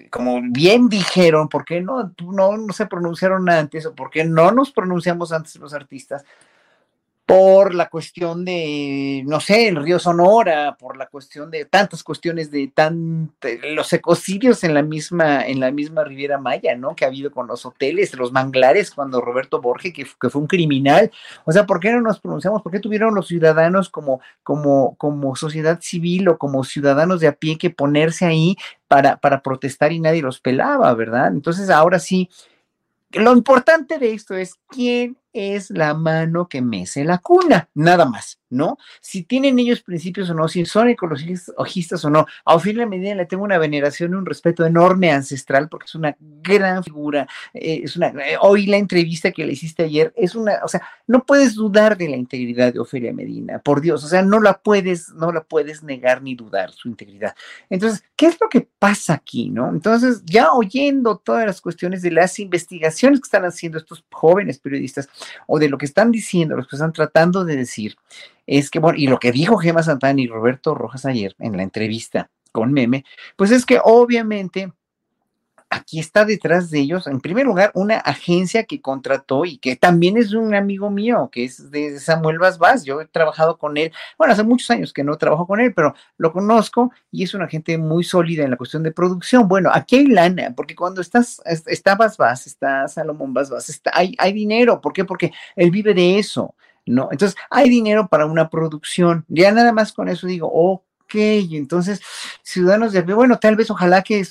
como bien dijeron, ¿por qué no, no, no se pronunciaron antes o por qué no nos pronunciamos antes los artistas? Por la cuestión de, no sé, el río Sonora, por la cuestión de tantas cuestiones de tan, los ecocidios en la misma, en la misma Riviera Maya, ¿no? Que ha habido con los hoteles, los manglares, cuando Roberto Borges, que, que, fue un criminal. O sea, ¿por qué no nos pronunciamos? ¿Por qué tuvieron los ciudadanos como, como, como sociedad civil o como ciudadanos de a pie que ponerse ahí para, para protestar y nadie los pelaba, ¿verdad? Entonces, ahora sí, lo importante de esto es quién es la mano que mece la cuna, nada más, ¿no? Si tienen ellos principios o no, si son ecologistas o no. A Ofelia Medina le tengo una veneración y un respeto enorme ancestral porque es una gran figura. Eh, es una, eh, hoy la entrevista que le hiciste ayer es una, o sea, no puedes dudar de la integridad de Ofelia Medina, por Dios, o sea, no la puedes, no la puedes negar ni dudar su integridad. Entonces, ¿qué es lo que pasa aquí, no? Entonces, ya oyendo todas las cuestiones de las investigaciones que están haciendo estos jóvenes periodistas, o de lo que están diciendo, lo que están tratando de decir, es que, bueno, y lo que dijo Gemma Santana y Roberto Rojas ayer en la entrevista con Meme, pues es que obviamente aquí está detrás de ellos, en primer lugar, una agencia que contrató y que también es un amigo mío, que es de Samuel Vaz. Yo he trabajado con él, bueno, hace muchos años que no trabajo con él, pero lo conozco y es una gente muy sólida en la cuestión de producción. Bueno, aquí hay lana, porque cuando estás, está Vaz, está Salomón Vaz, está, hay, hay dinero. ¿Por qué? Porque él vive de eso. ¿no? Entonces, hay dinero para una producción. Ya nada más con eso digo, ok, entonces, ciudadanos de, bueno, tal vez ojalá que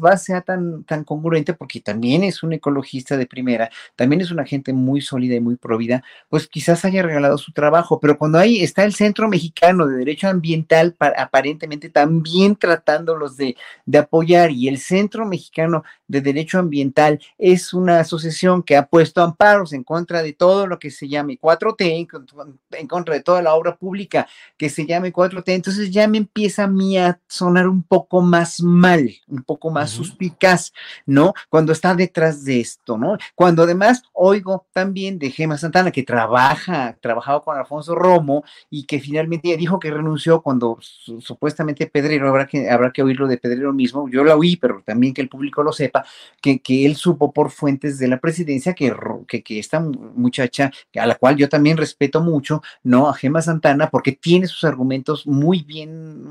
Vas sea tan, tan congruente, porque también es un ecologista de primera, también es una gente muy sólida y muy provida, pues quizás haya regalado su trabajo, pero cuando ahí está el Centro Mexicano de Derecho Ambiental, aparentemente también tratándolos de, de apoyar, y el Centro Mexicano de Derecho Ambiental es una asociación que ha puesto amparos en contra de todo lo que se llame 4T, en contra de toda la obra pública que se llame 4T, entonces ya me empieza a mí a sonar un poco más mal, un poco más suspicaz, ¿no? Cuando está detrás de esto, ¿no? Cuando además oigo también de Gema Santana, que trabaja, trabajado con Alfonso Romo y que finalmente dijo que renunció cuando supuestamente Pedrero, habrá que, habrá que oírlo de Pedrero mismo, yo lo oí, pero también que el público lo sepa, que, que él supo por fuentes de la presidencia que, que, que esta muchacha, a la cual yo también respeto mucho, ¿no? A Gema Santana, porque tiene sus argumentos muy bien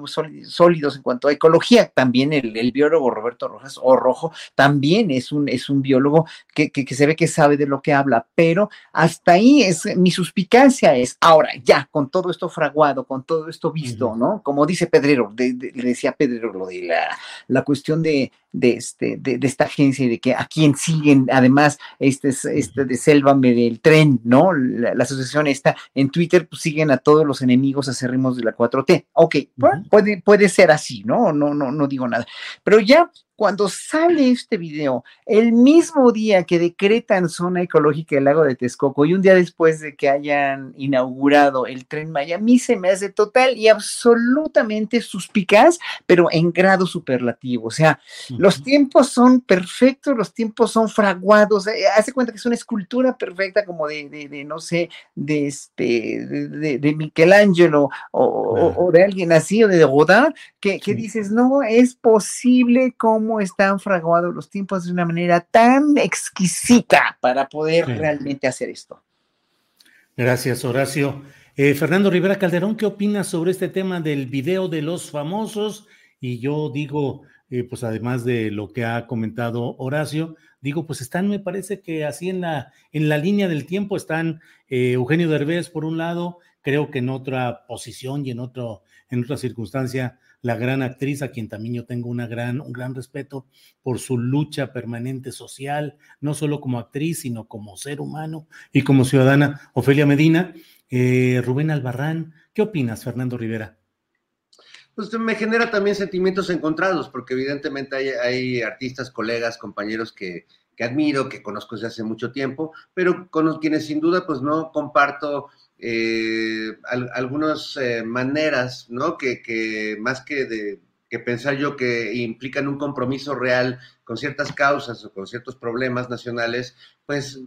sólidos en cuanto a ecología, también el, el biólogo Roberto Rojas o Rojo también es un, es un biólogo que, que, se ve que sabe de lo que habla, pero hasta ahí es mi suspicacia es, ahora ya, con todo esto fraguado, con todo esto visto, ¿no? Como dice Pedrero, le decía Pedrero lo de la, la cuestión de, de, este, de, esta agencia y de que a quien siguen, además, este, este de Sélvame del tren, ¿no? La, asociación está en Twitter, pues siguen a todos los enemigos acérrimos de la 4T. Ok, puede, puede ser así, ¿no? No, no, no digo nada. Pero ya cuando sale este video, el mismo día que decretan zona ecológica del lago de Texcoco y un día después de que hayan inaugurado el tren Maya, a mí se me hace total y absolutamente suspicaz, pero en grado superlativo. O sea, los tiempos son perfectos, los tiempos son fraguados. Eh, hace cuenta que es una escultura perfecta como de, de, no sé, de este, de, de Michelangelo o, de alguien así o de Godard, que, que dices, no, es posible como están fraguados los tiempos de una manera tan exquisita para poder realmente hacer esto. Gracias, Horacio. Eh, Fernando Rivera Calderón, ¿qué opinas sobre este tema del video de los famosos? Y yo digo, eh, pues además de lo que ha comentado Horacio, digo, pues están, me parece que así en la, en la línea del tiempo están eh, Eugenio Derbez por un lado, creo que en otra posición y en, otro, en otra circunstancia la gran actriz, a quien también yo tengo una gran, un gran respeto por su lucha permanente social, no solo como actriz, sino como ser humano y como ciudadana. Ofelia Medina, eh, Rubén Albarrán, ¿qué opinas, Fernando Rivera? Pues me genera también sentimientos encontrados, porque evidentemente hay, artistas, colegas, compañeros que, que admiro, que conozco desde hace mucho tiempo, pero con quienes sin duda pues no comparto eh, algunas eh, maneras, ¿no? Que, más que de que pensar yo que implican un compromiso real con ciertas causas o con ciertos problemas nacionales, pues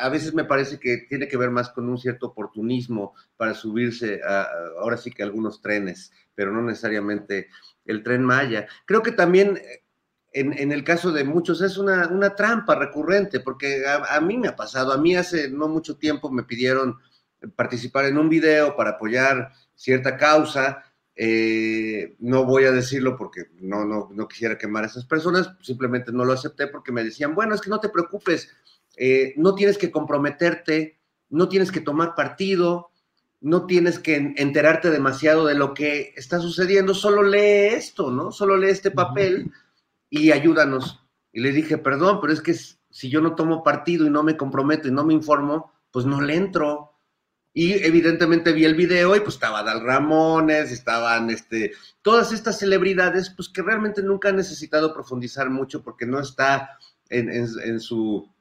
a veces me parece que tiene que ver más con un cierto oportunismo para subirse a, ahora sí que algunos trenes, pero no necesariamente el tren Maya. Creo que también en, el caso de muchos es una, trampa recurrente, porque a, mí me ha pasado, a mí hace no mucho tiempo me pidieron participar en un video para apoyar cierta causa. Eh, no voy a decirlo porque no, no, no quisiera quemar a esas personas, simplemente no lo acepté porque me decían, bueno, es que no te preocupes, eh, no tienes que comprometerte, no tienes que tomar partido, no tienes que enterarte demasiado de lo que está sucediendo, solo lee esto, ¿no? Solo lee este papel y ayúdanos. Y le dije, perdón, pero es que si yo no tomo partido y no me comprometo y no me informo, pues no le entro. Y evidentemente vi el video y pues estaba Dal Ramones, estaban este, todas estas celebridades, pues que realmente nunca han necesitado profundizar mucho porque no está en su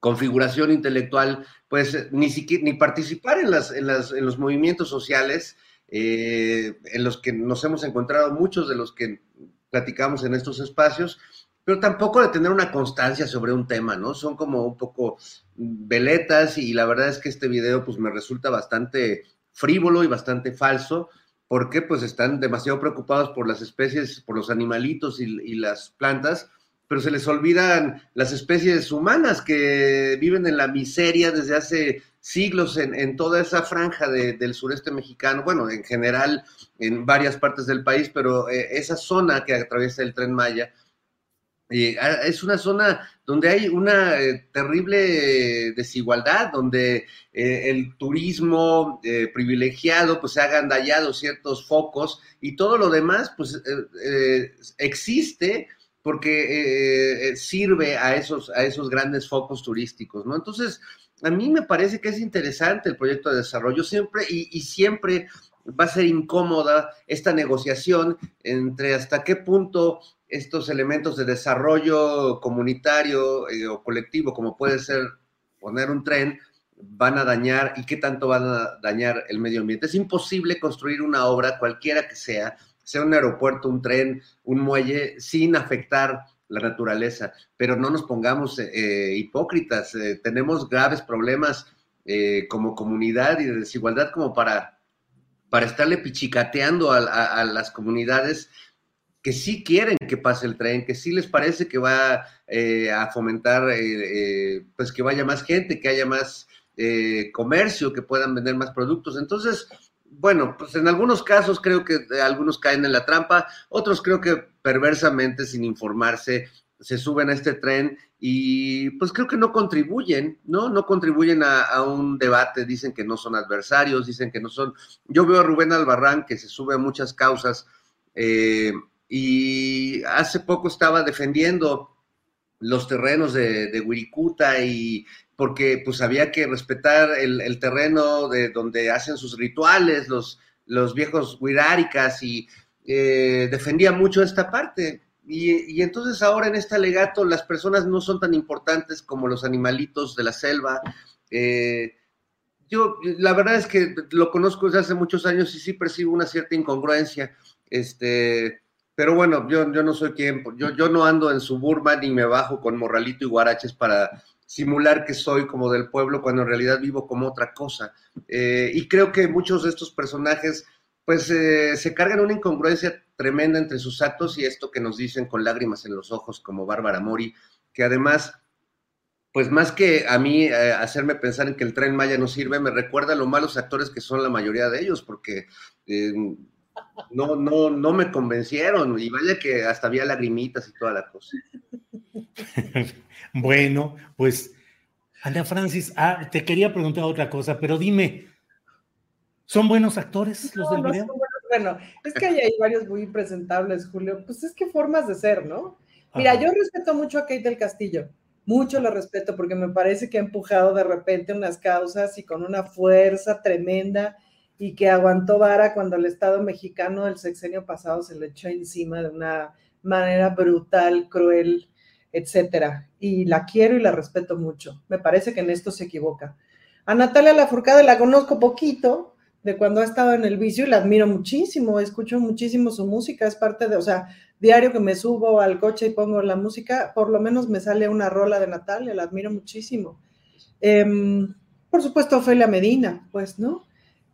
configuración intelectual, pues ni siquiera ni participar en, las, en, las, en los movimientos sociales eh, en los que nos hemos encontrado muchos de los que platicamos en estos espacios, pero tampoco de tener una constancia sobre un tema, ¿no? Son como un poco veletas y la verdad es que este video pues me resulta bastante frívolo y bastante falso, porque pues están demasiado preocupados por las especies, por los animalitos y, y las plantas, pero se les olvidan las especies humanas que viven en la miseria desde hace siglos en, toda esa franja del sureste mexicano, bueno, en general en varias partes del país, pero eh, esa zona que atraviesa el tren Maya, eh, es una zona donde hay una eh, terrible desigualdad, donde el turismo privilegiado pues se ha agandallado ciertos focos y todo lo demás pues existe porque eh, eh, sirve a esos, a esos grandes focos turísticos, ¿no? Entonces, a mí me parece que es interesante el proyecto de desarrollo siempre y, siempre va a ser incómoda esta negociación entre hasta qué punto estos elementos de desarrollo comunitario eh, o colectivo, como puede ser poner un tren, van a dañar y qué tanto van a dañar el medio ambiente. Es imposible construir una obra, cualquiera que sea, sea un aeropuerto, un tren, un muelle, sin afectar la naturaleza. Pero no nos pongamos eh, eh, hipócritas, tenemos graves problemas como comunidad y de desigualdad como para, para estarle pichicateando a, las comunidades que sí quieren que pase el tren, que sí les parece que va a fomentar, pues que vaya más gente, que haya más comercio, que puedan vender más productos. Entonces, bueno, pues en algunos casos creo que algunos caen en la trampa, otros creo que perversamente, sin informarse, se suben a este tren y pues creo que no contribuyen, ¿no? No contribuyen a, un debate, dicen que no son adversarios, dicen que no son... Yo veo a Rubén Albarrán que se sube a muchas causas eh, y hace poco estaba defendiendo los terrenos de, de Wirikuta y porque pues había que respetar el, terreno de donde hacen sus rituales los, los viejos huiráricas y eh, defendía mucho esta parte. Y, entonces ahora en este alegato las personas no son tan importantes como los animalitos de la selva. Eh, yo, la verdad es que lo conozco desde hace muchos años y sí percibo una cierta incongruencia. Este, pero bueno, yo, yo no soy quien, yo, yo no ando en suburban ni me bajo con morralito y guaraches para simular que soy como del pueblo cuando en realidad vivo como otra cosa. Eh, y creo que muchos de estos personajes pues eh, se cargan una incongruencia tremenda entre sus actos y esto que nos dicen con lágrimas en los ojos como Bárbara Mori, que además, pues más que a mí eh, hacerme pensar en que el tren Maya no sirve, me recuerda a lo malos actores que son la mayoría de ellos, porque no, no, no me convencieron y vaya que hasta había lagrimitas y toda la cosa. bueno, pues, Ana Francis, ah, te quería preguntar otra cosa, pero dime, ¿son buenos actores los del video? bueno, es que hay, varios muy presentables, Julio. Pues es que formas de ser, ¿no? Mira, yo respeto mucho a Kate del Castillo, mucho lo respeto porque me parece que ha empujado de repente unas causas y con una fuerza tremenda y que aguantó vara cuando el Estado mexicano del sexenio pasado se le echó encima de una manera brutal, cruel, etcétera. Y la quiero y la respeto mucho. Me parece que en esto se equivoca. A Natalia Lafourcade la conozco poquito, de cuando ha estado en el vicio y la admiro muchísimo, escucho muchísimo su música, es parte de, o sea, diario que me subo al coche y pongo la música, por lo menos me sale una rola de Natalia, la admiro muchísimo. Em, por supuesto, Ofelia Medina, pues, ¿no?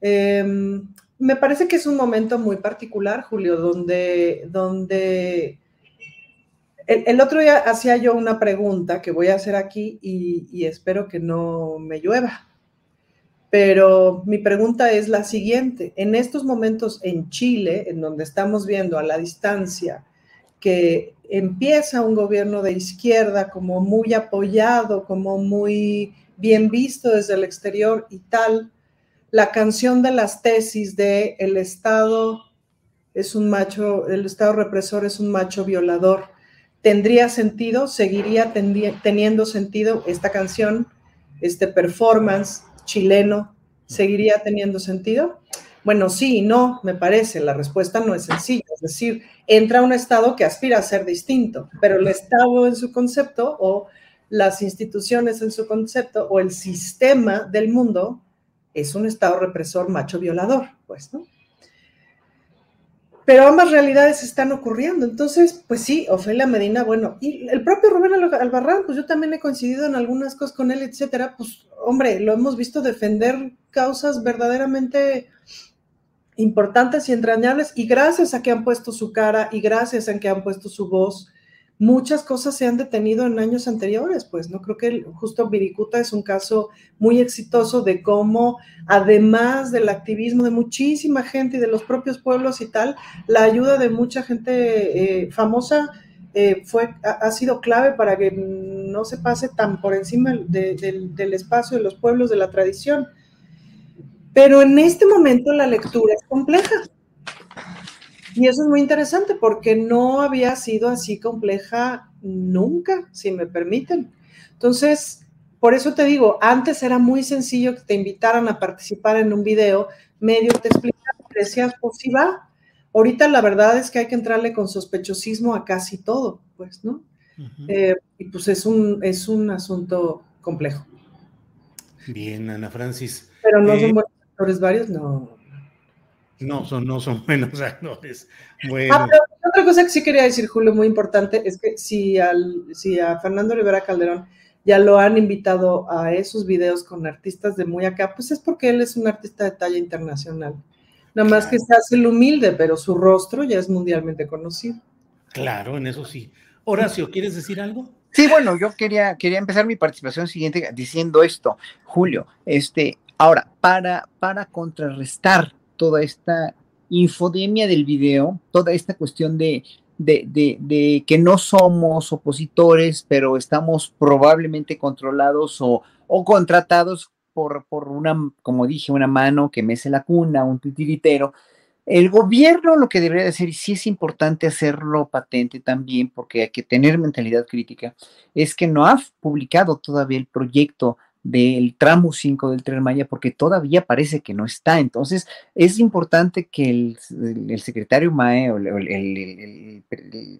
Em, me parece que es un momento muy particular, Julio, donde, donde el, otro día hacía yo una pregunta que voy a hacer aquí y espero que no me llueva. Pero mi pregunta es la siguiente. En estos momentos en Chile, en donde estamos viendo a la distancia que empieza un gobierno de izquierda como muy apoyado, como muy bien visto desde el exterior y tal, la canción de las tesis de el Estado es un macho, el Estado represor es un macho violador, ¿tendría sentido? ¿Seguiría teniendo sentido esta canción, este performance? chileno seguiría teniendo sentido? Bueno, sí y no, me parece. La respuesta no es sencilla. Es decir, entra un Estado que aspira a ser distinto, pero el Estado en su concepto o las instituciones en su concepto o el sistema del mundo es un Estado represor macho violador, pues, ¿no? pero ambas realidades están ocurriendo. Entonces, pues sí, Ofelia Medina, bueno, y el propio Rubén Albarrán, pues yo también he coincidido en algunas cosas con él, etcétera, pues hombre, lo hemos visto defender causas verdaderamente importantes y entrañables y gracias a que han puesto su cara y gracias a que han puesto su voz, muchas cosas se han detenido en años anteriores, pues no creo que justo Viricuta es un caso muy exitoso de cómo, además del activismo de muchísima gente y de los propios pueblos y tal, la ayuda de mucha gente eh, famosa eh, fue, ha, sido clave para que no se pase tan por encima del espacio de los pueblos de la tradición. Pero en este momento la lectura es compleja y eso es muy interesante porque no había sido así compleja nunca, si me permiten. Entonces, por eso te digo, antes era muy sencillo que te invitaran a participar en un video, medio te explicaban, decías, pues sí va. Ahorita la verdad es que hay que entrarle con sospechosismo a casi todo, pues, ¿no? Eh, y pues es un, es un asunto complejo. Bien, Ana Francis. Pero no son eh, buenos actores varios, no. No, son, no son buenos actores. Ah, otra cosa que sí quería decir, Julio, muy importante, es que si, al, si a Fernando Rivera Calderón ya lo han invitado a esos videos con artistas de muy acá, pues es porque él es un artista de talla internacional. Nada más que se hace el humilde, pero su rostro ya es mundialmente conocido. Claro, en eso sí. Horacio, ¿quieres decir algo? Sí, bueno, yo quería, quería empezar mi participación siguiente diciendo esto, Julio. Este, ahora, para, para contrarrestar toda esta infodemia del video, toda esta cuestión de, de, que no somos opositores, pero estamos probablemente controlados o, contratados por, por, una, como dije, una mano que mece la cuna, un titiritero. El gobierno lo que debería hacer, y sí es importante hacerlo patente también, porque hay que tener mentalidad crítica, es que no ha publicado todavía el proyecto del tramo 5 del Tren Maya porque todavía parece que no está. Entonces, es importante que el, secretario MAE o el,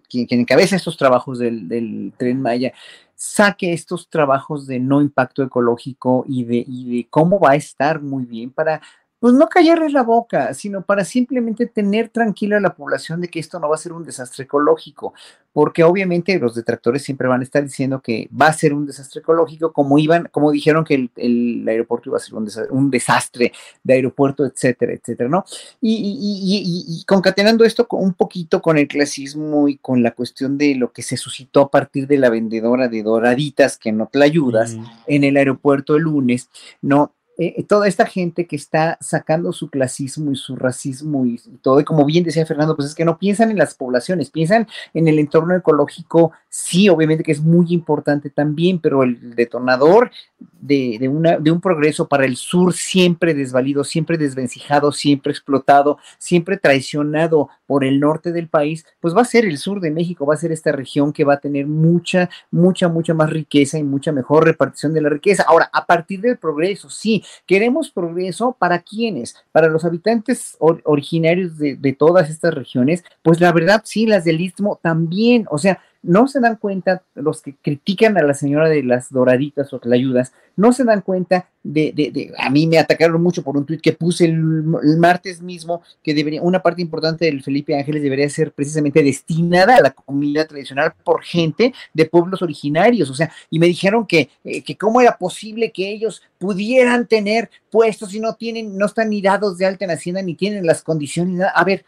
quien, encabeza estos trabajos del, del, Tren Maya saque estos trabajos de no impacto ecológico y de, y de cómo va a estar muy bien para pues no callarles la boca, sino para simplemente tener tranquila a la población de que esto no va a ser un desastre ecológico, porque obviamente los detractores siempre van a estar diciendo que va a ser un desastre ecológico, como iban, como dijeron que el, aeropuerto iba a ser un desastre, de aeropuerto, etcétera, etcétera, ¿no? Y, concatenando esto un poquito con el clasismo y con la cuestión de lo que se suscitó a partir de la vendedora de doraditas que no te ayudas en el aeropuerto el lunes, ¿no? Eh, eh, toda esta gente que está sacando su clasismo y su racismo y, todo, y como bien decía Fernando, pues es que no piensan en las poblaciones, piensan en el entorno ecológico, sí, obviamente que es muy importante también, pero el detonador de, una, de un progreso para el sur siempre desvalido, siempre desvencijado, siempre explotado, siempre traicionado por el norte del país, pues va a ser el sur de México, va a ser esta región que va a tener mucha, mucha, mucha más riqueza y mucha mejor repartición de la riqueza. Ahora, a partir del progreso, sí, queremos progreso para quienes, para los habitantes originarios de, todas estas regiones, pues la verdad, sí, las del Istmo también, o sea, no se dan cuenta, los que critican a la señora de las doraditas o la ayudas, no se dan cuenta de, de, de, a mí me atacaron mucho por un tuit que puse el, martes mismo, que debería, una parte importante del Felipe Ángeles debería ser precisamente destinada a la comida tradicional por gente de pueblos originarios, o sea, y me dijeron que, eh, que cómo era posible que ellos pudieran tener puestos y no tienen, no están ni dados de alta en Hacienda, ni tienen las condiciones, a ver,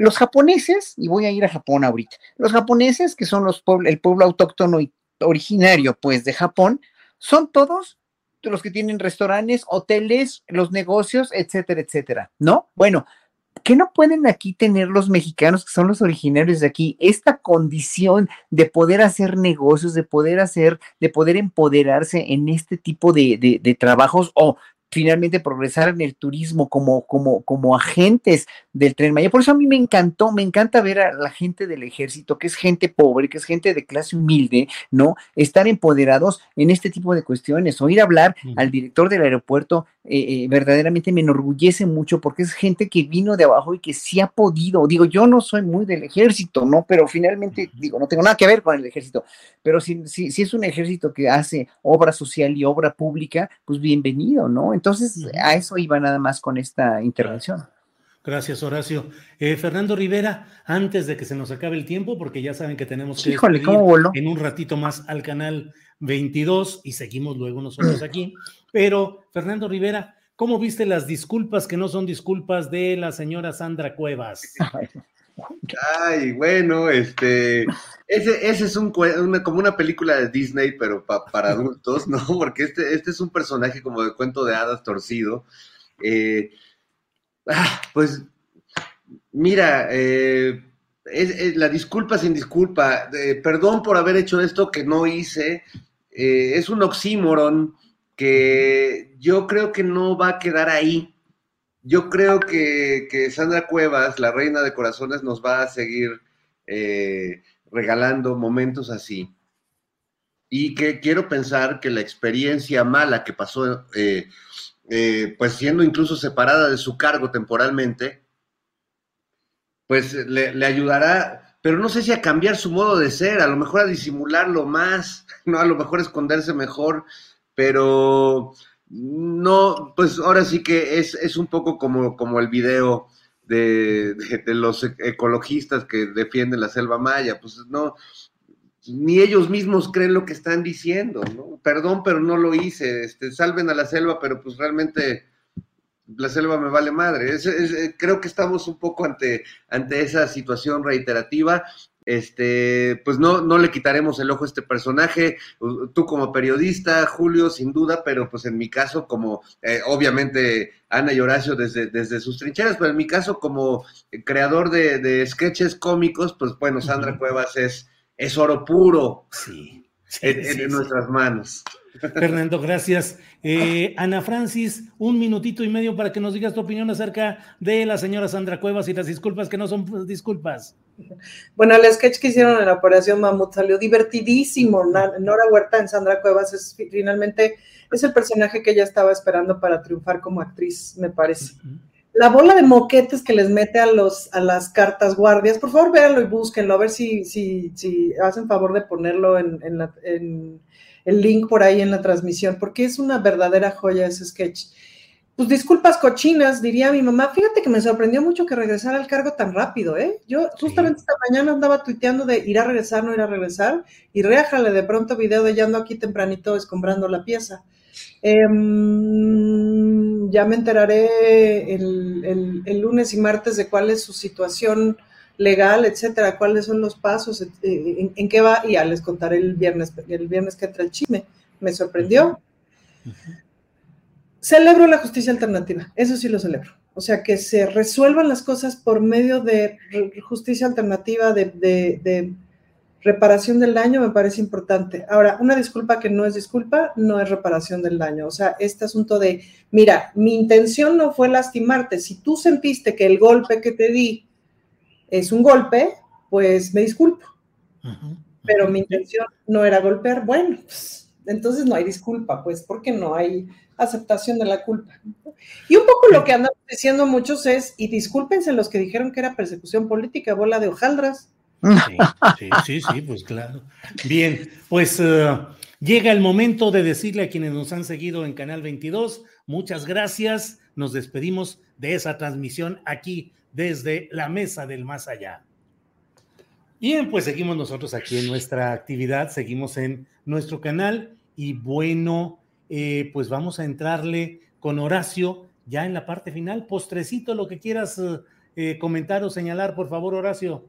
los japoneses, y voy a ir a Japón ahorita, los japoneses, que son los el pueblo autóctono y originario, pues, de Japón, son todos los que tienen restaurantes, hoteles, los negocios, etcétera, etcétera, ¿no? Bueno, ¿qué no pueden aquí tener los mexicanos que son los originarios de aquí? Esta condición de poder hacer negocios, de poder hacer, de poder empoderarse en este tipo de, de, de trabajos o finalmente progresar en el turismo como, como, como agentes del tren Maya. Por eso a mí me encantó, me encanta ver a la gente del ejército, que es gente pobre, que es gente de clase humilde, ¿no? Estar empoderados en este tipo de cuestiones. Oír hablar al director del aeropuerto eh, eh, verdaderamente me enorgullece mucho porque es gente que vino de abajo y que sí ha podido. Digo, yo no soy muy del ejército, ¿no? Pero finalmente, digo, no tengo nada que ver con el ejército, pero si, si, si es un ejército que hace obra social y obra pública, pues bienvenido, ¿no? Entonces, a eso iba nada más con esta intervención. Gracias, Horacio. Eh, Fernando Rivera, antes de que se nos acabe el tiempo, porque ya saben que tenemos que Híjole, ¿cómo voló? en un ratito más al canal 22 y seguimos luego nosotros aquí. Pero, Fernando Rivera, ¿cómo viste las disculpas que no son disculpas de la señora Sandra Cuevas? Ay, bueno, este, ese, ese es un, una, como una película de Disney, pero pa, para adultos, ¿no? Porque este, este es un personaje como de cuento de hadas torcido. Eh, ah, pues, mira, eh, es, es, la disculpa sin disculpa, eh, perdón por haber hecho esto que no hice, eh, es un oxímoron que yo creo que no va a quedar ahí yo creo que, Sandra Cuevas, la reina de corazones, nos va a seguir eh, regalando momentos así. Y que quiero pensar que la experiencia mala que pasó, eh, pues siendo incluso separada de su cargo temporalmente, pues le, le, ayudará, pero no sé si a cambiar su modo de ser, a lo mejor a disimularlo más, no a lo mejor esconderse mejor, pero no, pues ahora sí que es, es un poco como, como el video de, de, de, los ecologistas que defienden la selva maya, pues no, ni ellos mismos creen lo que están diciendo, ¿no? Perdón, pero no lo hice, este, salven a la selva, pero pues realmente la selva me vale madre. Es, es, creo que estamos un poco ante, ante esa situación reiterativa este, pues no, no le quitaremos el ojo a este personaje, tú como periodista, Julio, sin duda, pero pues en mi caso como, eh, obviamente, Ana y Horacio desde, desde sus trincheras, pero en mi caso como creador de, de sketches cómicos, pues bueno, Sandra. Cuevas es, es oro puro sí, sí, en, sí, en nuestras manos. Fernando, gracias. Eh, Ana Francis, un minutito y medio para que nos digas tu opinión acerca de la señora Sandra Cuevas y las disculpas que no son disculpas. Bueno, el sketch que hicieron en la Operación Mamut salió divertidísimo. Nora Huerta en Sandra Cuevas es finalmente es el personaje que ella estaba esperando para triunfar como actriz, me parece. Uh -huh. La bola de moquetes que les mete a, los, a las cartas guardias, por favor véanlo y búsquenlo, a ver si, si, si hacen favor de ponerlo en, en, la, en el link por ahí en la transmisión, porque es una verdadera joya ese sketch. Pues disculpas cochinas, diría mi mamá. Fíjate que me sorprendió mucho que regresara al cargo tan rápido, ¿eh? Yo justamente sí. esta mañana andaba tuiteando de ir a regresar, no ir a regresar, y réjale de pronto video de ya ando aquí tempranito escombrando la pieza. Eh, ya me enteraré el, el, el, lunes y martes de cuál es su situación legal, etcétera, cuáles son los pasos, eh, en, en, qué va, y ya les contaré el viernes, el viernes que entra el chisme. Me sorprendió. Uh -huh. Celebro la justicia alternativa, eso sí lo celebro. O sea, que se resuelvan las cosas por medio de justicia alternativa, de, de, de reparación del daño, me parece importante. Ahora, una disculpa que no es disculpa, no es reparación del daño. O sea, este asunto de, mira, mi intención no fue lastimarte. Si tú sentiste que el golpe que te di es un golpe, pues me disculpo. Pero mi intención no era golpear. Bueno, pues, entonces no hay disculpa, pues, porque no hay aceptación de la culpa. Y un poco lo que andan diciendo muchos es, y discúlpense los que dijeron que era persecución política, bola de hojaldras. Sí, sí, sí, pues claro. Bien, pues eh, llega el momento de decirle a quienes nos han seguido en Canal 22, muchas gracias. Nos despedimos de esa transmisión aquí desde la mesa del más allá. Bien, pues seguimos nosotros aquí en nuestra actividad, seguimos en nuestro canal y bueno, eh, pues vamos a entrarle con Horacio ya en la parte final. Postrecito, lo que quieras eh, eh, comentar o señalar, por favor, Horacio.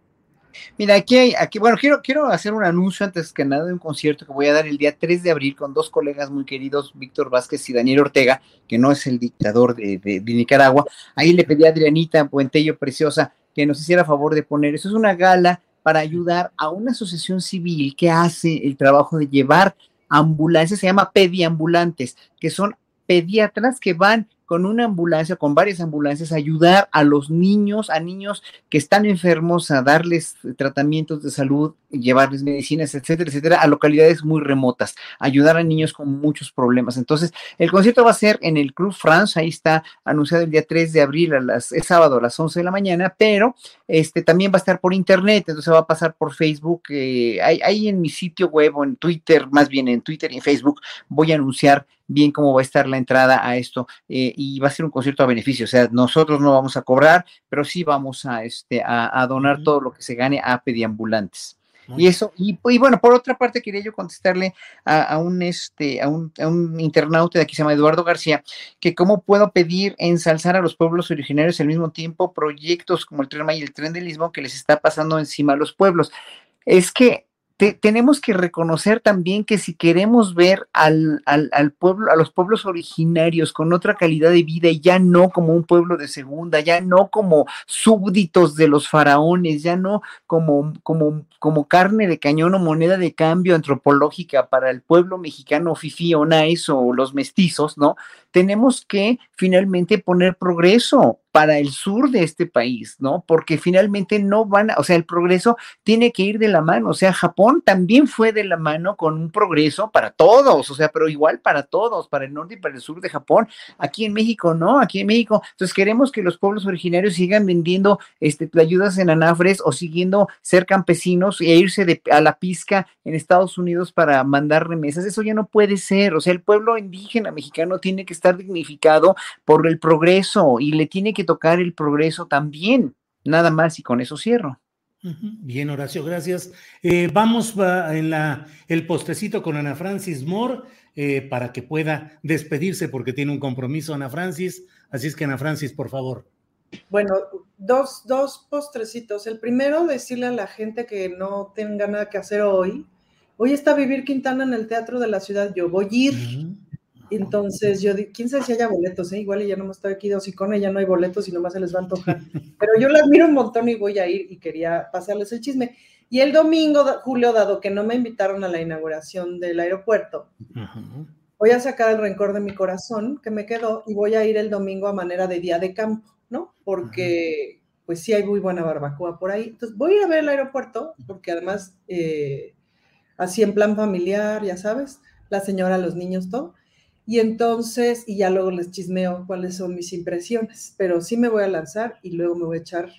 Mira, aquí hay, aquí, bueno, quiero, quiero hacer un anuncio antes que nada de un concierto que voy a dar el día 3 de abril con dos colegas muy queridos, Víctor Vázquez y Daniel Ortega, que no es el dictador de, de Nicaragua. Ahí le pedí a Adrianita Puentello Preciosa que nos hiciera favor de poner, eso es una gala para ayudar a una asociación civil que hace el trabajo de llevar ambulancias, se llama pediambulantes, que son pediatras que van con una ambulancia, con varias ambulancias, ayudar a los niños, a niños que están enfermos, a darles tratamientos de salud, llevarles medicinas, etcétera, etcétera, a localidades muy remotas, ayudar a niños con muchos problemas. Entonces, el concierto va a ser en el Club France, ahí está anunciado el día 3 de abril, a las, es sábado a las 11 de la mañana, pero este también va a estar por internet, entonces va a pasar por Facebook, eh, ahí en mi sitio web o en Twitter, más bien en Twitter y en Facebook, voy a anunciar bien cómo va a estar la entrada a esto eh, y va a ser un concierto a beneficio, o sea, nosotros no vamos a cobrar, pero sí vamos a, este, a, donar todo lo que se gane a pediambulantes. Y eso, y, bueno, por otra parte quería yo contestarle a, un este, a un, a un internauta de aquí se llama Eduardo García, que cómo puedo pedir ensalzar a los pueblos originarios al mismo tiempo proyectos como el Tren y el Tren del Istmo que les está pasando encima a los pueblos. Es que tenemos que reconocer también que si queremos ver al, al, pueblo, a los pueblos originarios con otra calidad de vida y ya no como un pueblo de segunda, ya no como súbditos de los faraones, ya no como, como, como carne de cañón o moneda de cambio antropológica para el pueblo mexicano fifi o o los mestizos, ¿no? Tenemos que finalmente poner progreso para el sur de este país, ¿no? Porque finalmente no van, a, o sea, el progreso tiene que ir de la mano, o sea, Japón también fue de la mano con un progreso para todos, o sea, pero igual para todos, para el norte y para el sur de Japón. Aquí en México, no, aquí en México. Entonces queremos que los pueblos originarios sigan vendiendo este, ayudas en anafres o siguiendo ser campesinos e irse de, a la pizca en Estados Unidos para mandar remesas. Eso ya no puede ser, o sea, el pueblo indígena mexicano tiene que estar dignificado por el progreso y le tiene que tocar el progreso también. Nada más y con eso cierro. Bien, Horacio, gracias. Eh, vamos en la, el postecito con Ana Francis Moore eh, para que pueda despedirse porque tiene un compromiso Ana Francis. Así es que Ana Francis, por favor. Bueno, dos, dos postrecitos. El primero, decirle a la gente que no tenga nada que hacer hoy. Hoy está Vivir Quintana en el Teatro de la Ciudad. Yo voy a ir. Entonces yo quién sabe si haya boletos, ¿eh? igual ya no me estoy aquí de hocicona, ya no hay boletos y nomás se les va a antojar. Pero yo la admiro un montón y voy a ir y quería pasarles el chisme. Y el domingo, Julio, dado que no me invitaron a la inauguración del aeropuerto, voy a sacar el rencor de mi corazón que me quedó y voy a ir el domingo a manera de día de campo, ¿no? Porque pues sí hay muy buena barbacoa por ahí. Entonces voy a ir a ver el aeropuerto, porque además, eh, así en plan familiar, ya sabes, la señora, los niños, todo y entonces, y ya luego les chismeo cuáles son mis impresiones, pero sí me voy a lanzar y luego me voy a echar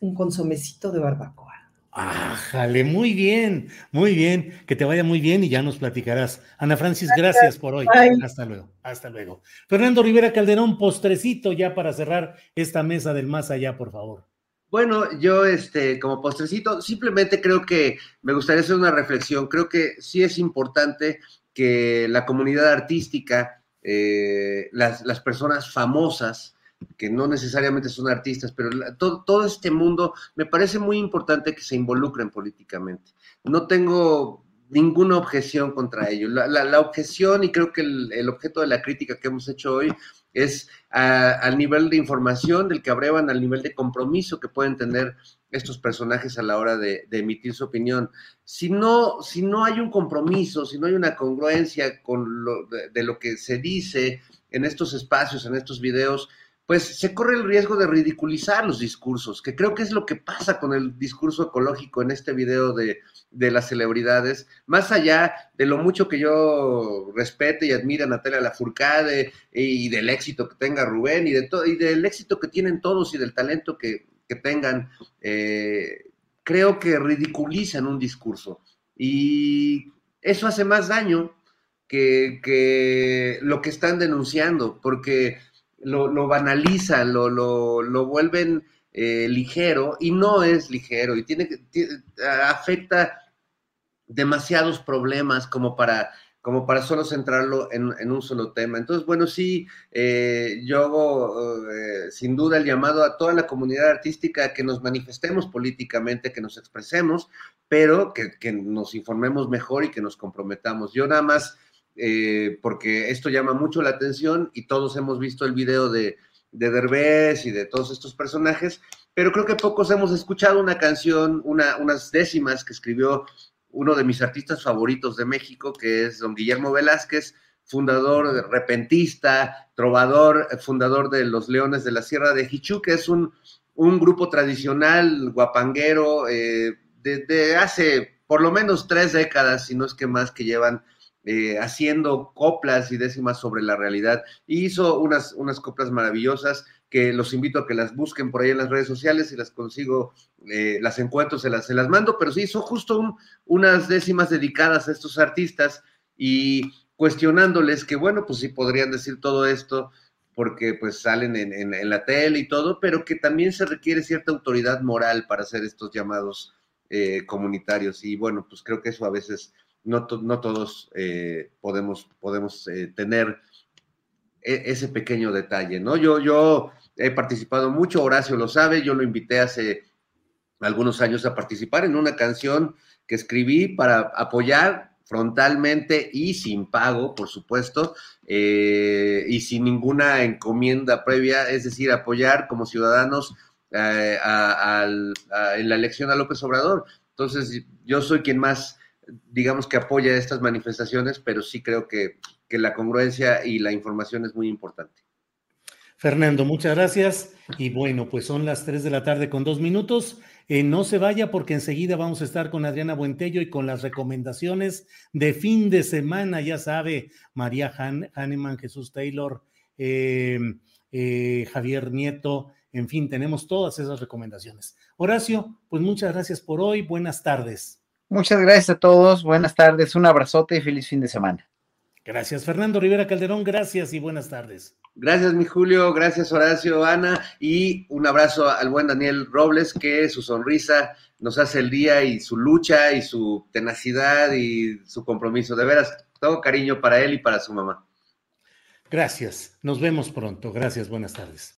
un consomecito de barbacoa. Ájale, muy bien, muy bien, que te vaya muy bien y ya nos platicarás. Ana Francis, gracias, por hoy. Hasta luego, hasta luego. Fernando Rivera Calderón, postrecito ya para cerrar esta mesa del más allá, por favor. Bueno, yo este, como postrecito, simplemente creo que me gustaría hacer una reflexión. Creo que sí es importante que la comunidad artística, eh, las, personas famosas, que no necesariamente son artistas, pero todo, todo, este mundo me parece muy importante que se involucren políticamente. No tengo ninguna objeción contra ello. La, objeción, y creo que el, objeto de la crítica que hemos hecho hoy es al nivel de información del que abrevan, al nivel de compromiso que pueden tener estos personajes a la hora de, emitir su opinión. Si no, si no hay un compromiso, si no hay una congruencia con lo, de, lo que se dice en estos espacios, en estos videos, pues se corre el riesgo de ridiculizar los discursos, que creo que es lo que pasa con el discurso ecológico en este video de, de las celebridades, más allá de lo mucho que yo respete y admire a Natalia Lafourcade y del éxito que tenga Rubén y, de y del éxito que tienen todos y del talento que, que tengan. Eh, creo que ridiculizan un discurso y eso hace más daño que, lo que están denunciando, porque lo, banalizan, lo, lo, vuelven eh, ligero y no es ligero y tiene, tiene afecta demasiados problemas como para como para solo centrarlo en, un solo tema. Entonces, bueno, sí, eh, yo hago eh, sin duda el llamado a toda la comunidad artística a que nos manifestemos políticamente, que nos expresemos, pero que, nos informemos mejor y que nos comprometamos. Yo nada más, eh, porque esto llama mucho la atención y todos hemos visto el video de, de Derbez y de todos estos personajes, pero creo que pocos hemos escuchado una canción, una, unas décimas que escribió uno de mis artistas favoritos de México, que es don Guillermo Velázquez, fundador, repentista, trovador, fundador de los Leones de la Sierra de Hichú, que es un, grupo tradicional, guapanguero, desde eh, de, hace por lo menos tres décadas, si no es que más, que llevan eh, haciendo coplas y décimas sobre la realidad. Hizo unas, unas coplas maravillosas que los invito a que las busquen por ahí en las redes sociales y las consigo, eh, las encuentro, se las, se las mando, pero sí, son justo unas décimas dedicadas a estos artistas y cuestionándoles que, bueno, pues sí podrían decir todo esto porque pues salen en, la tele y todo, pero que también se requiere cierta autoridad moral para hacer estos llamados eh, comunitarios. Y bueno, pues creo que eso a veces no, no todos eh, podemos, podemos tener e, ese pequeño detalle, ¿no? Yo, yo he participado mucho, Horacio lo sabe, yo lo invité hace algunos años a participar en una canción que escribí para apoyar frontalmente y sin pago, por supuesto, eh, y sin ninguna encomienda previa, es decir, apoyar como ciudadanos eh, en la elección a López Obrador. Entonces, yo soy quien más, digamos que apoya estas manifestaciones, pero sí creo que que la congruencia y la información es muy importante. Fernando, muchas gracias. Y bueno, pues son las 3 de la tarde con dos minutos. Eh, no se vaya porque enseguida vamos a estar con Adriana Buentello y con las recomendaciones de fin de semana. Ya sabe, María Han, Hahnemann, Jesús Taylor, eh, eh, Javier Nieto, en fin, tenemos todas esas recomendaciones. Horacio, pues muchas gracias por hoy. Buenas tardes. Muchas gracias a todos. Buenas tardes. Un abrazote y feliz fin de semana. Gracias, Fernando Rivera Calderón. Gracias y buenas tardes. Gracias, mi Julio. Gracias, Horacio, Ana. Y un abrazo al buen Daniel Robles, que su sonrisa nos hace el día y su lucha y su tenacidad y su compromiso. De veras, todo cariño para él y para su mamá. Gracias. Nos vemos pronto. Gracias. Buenas tardes.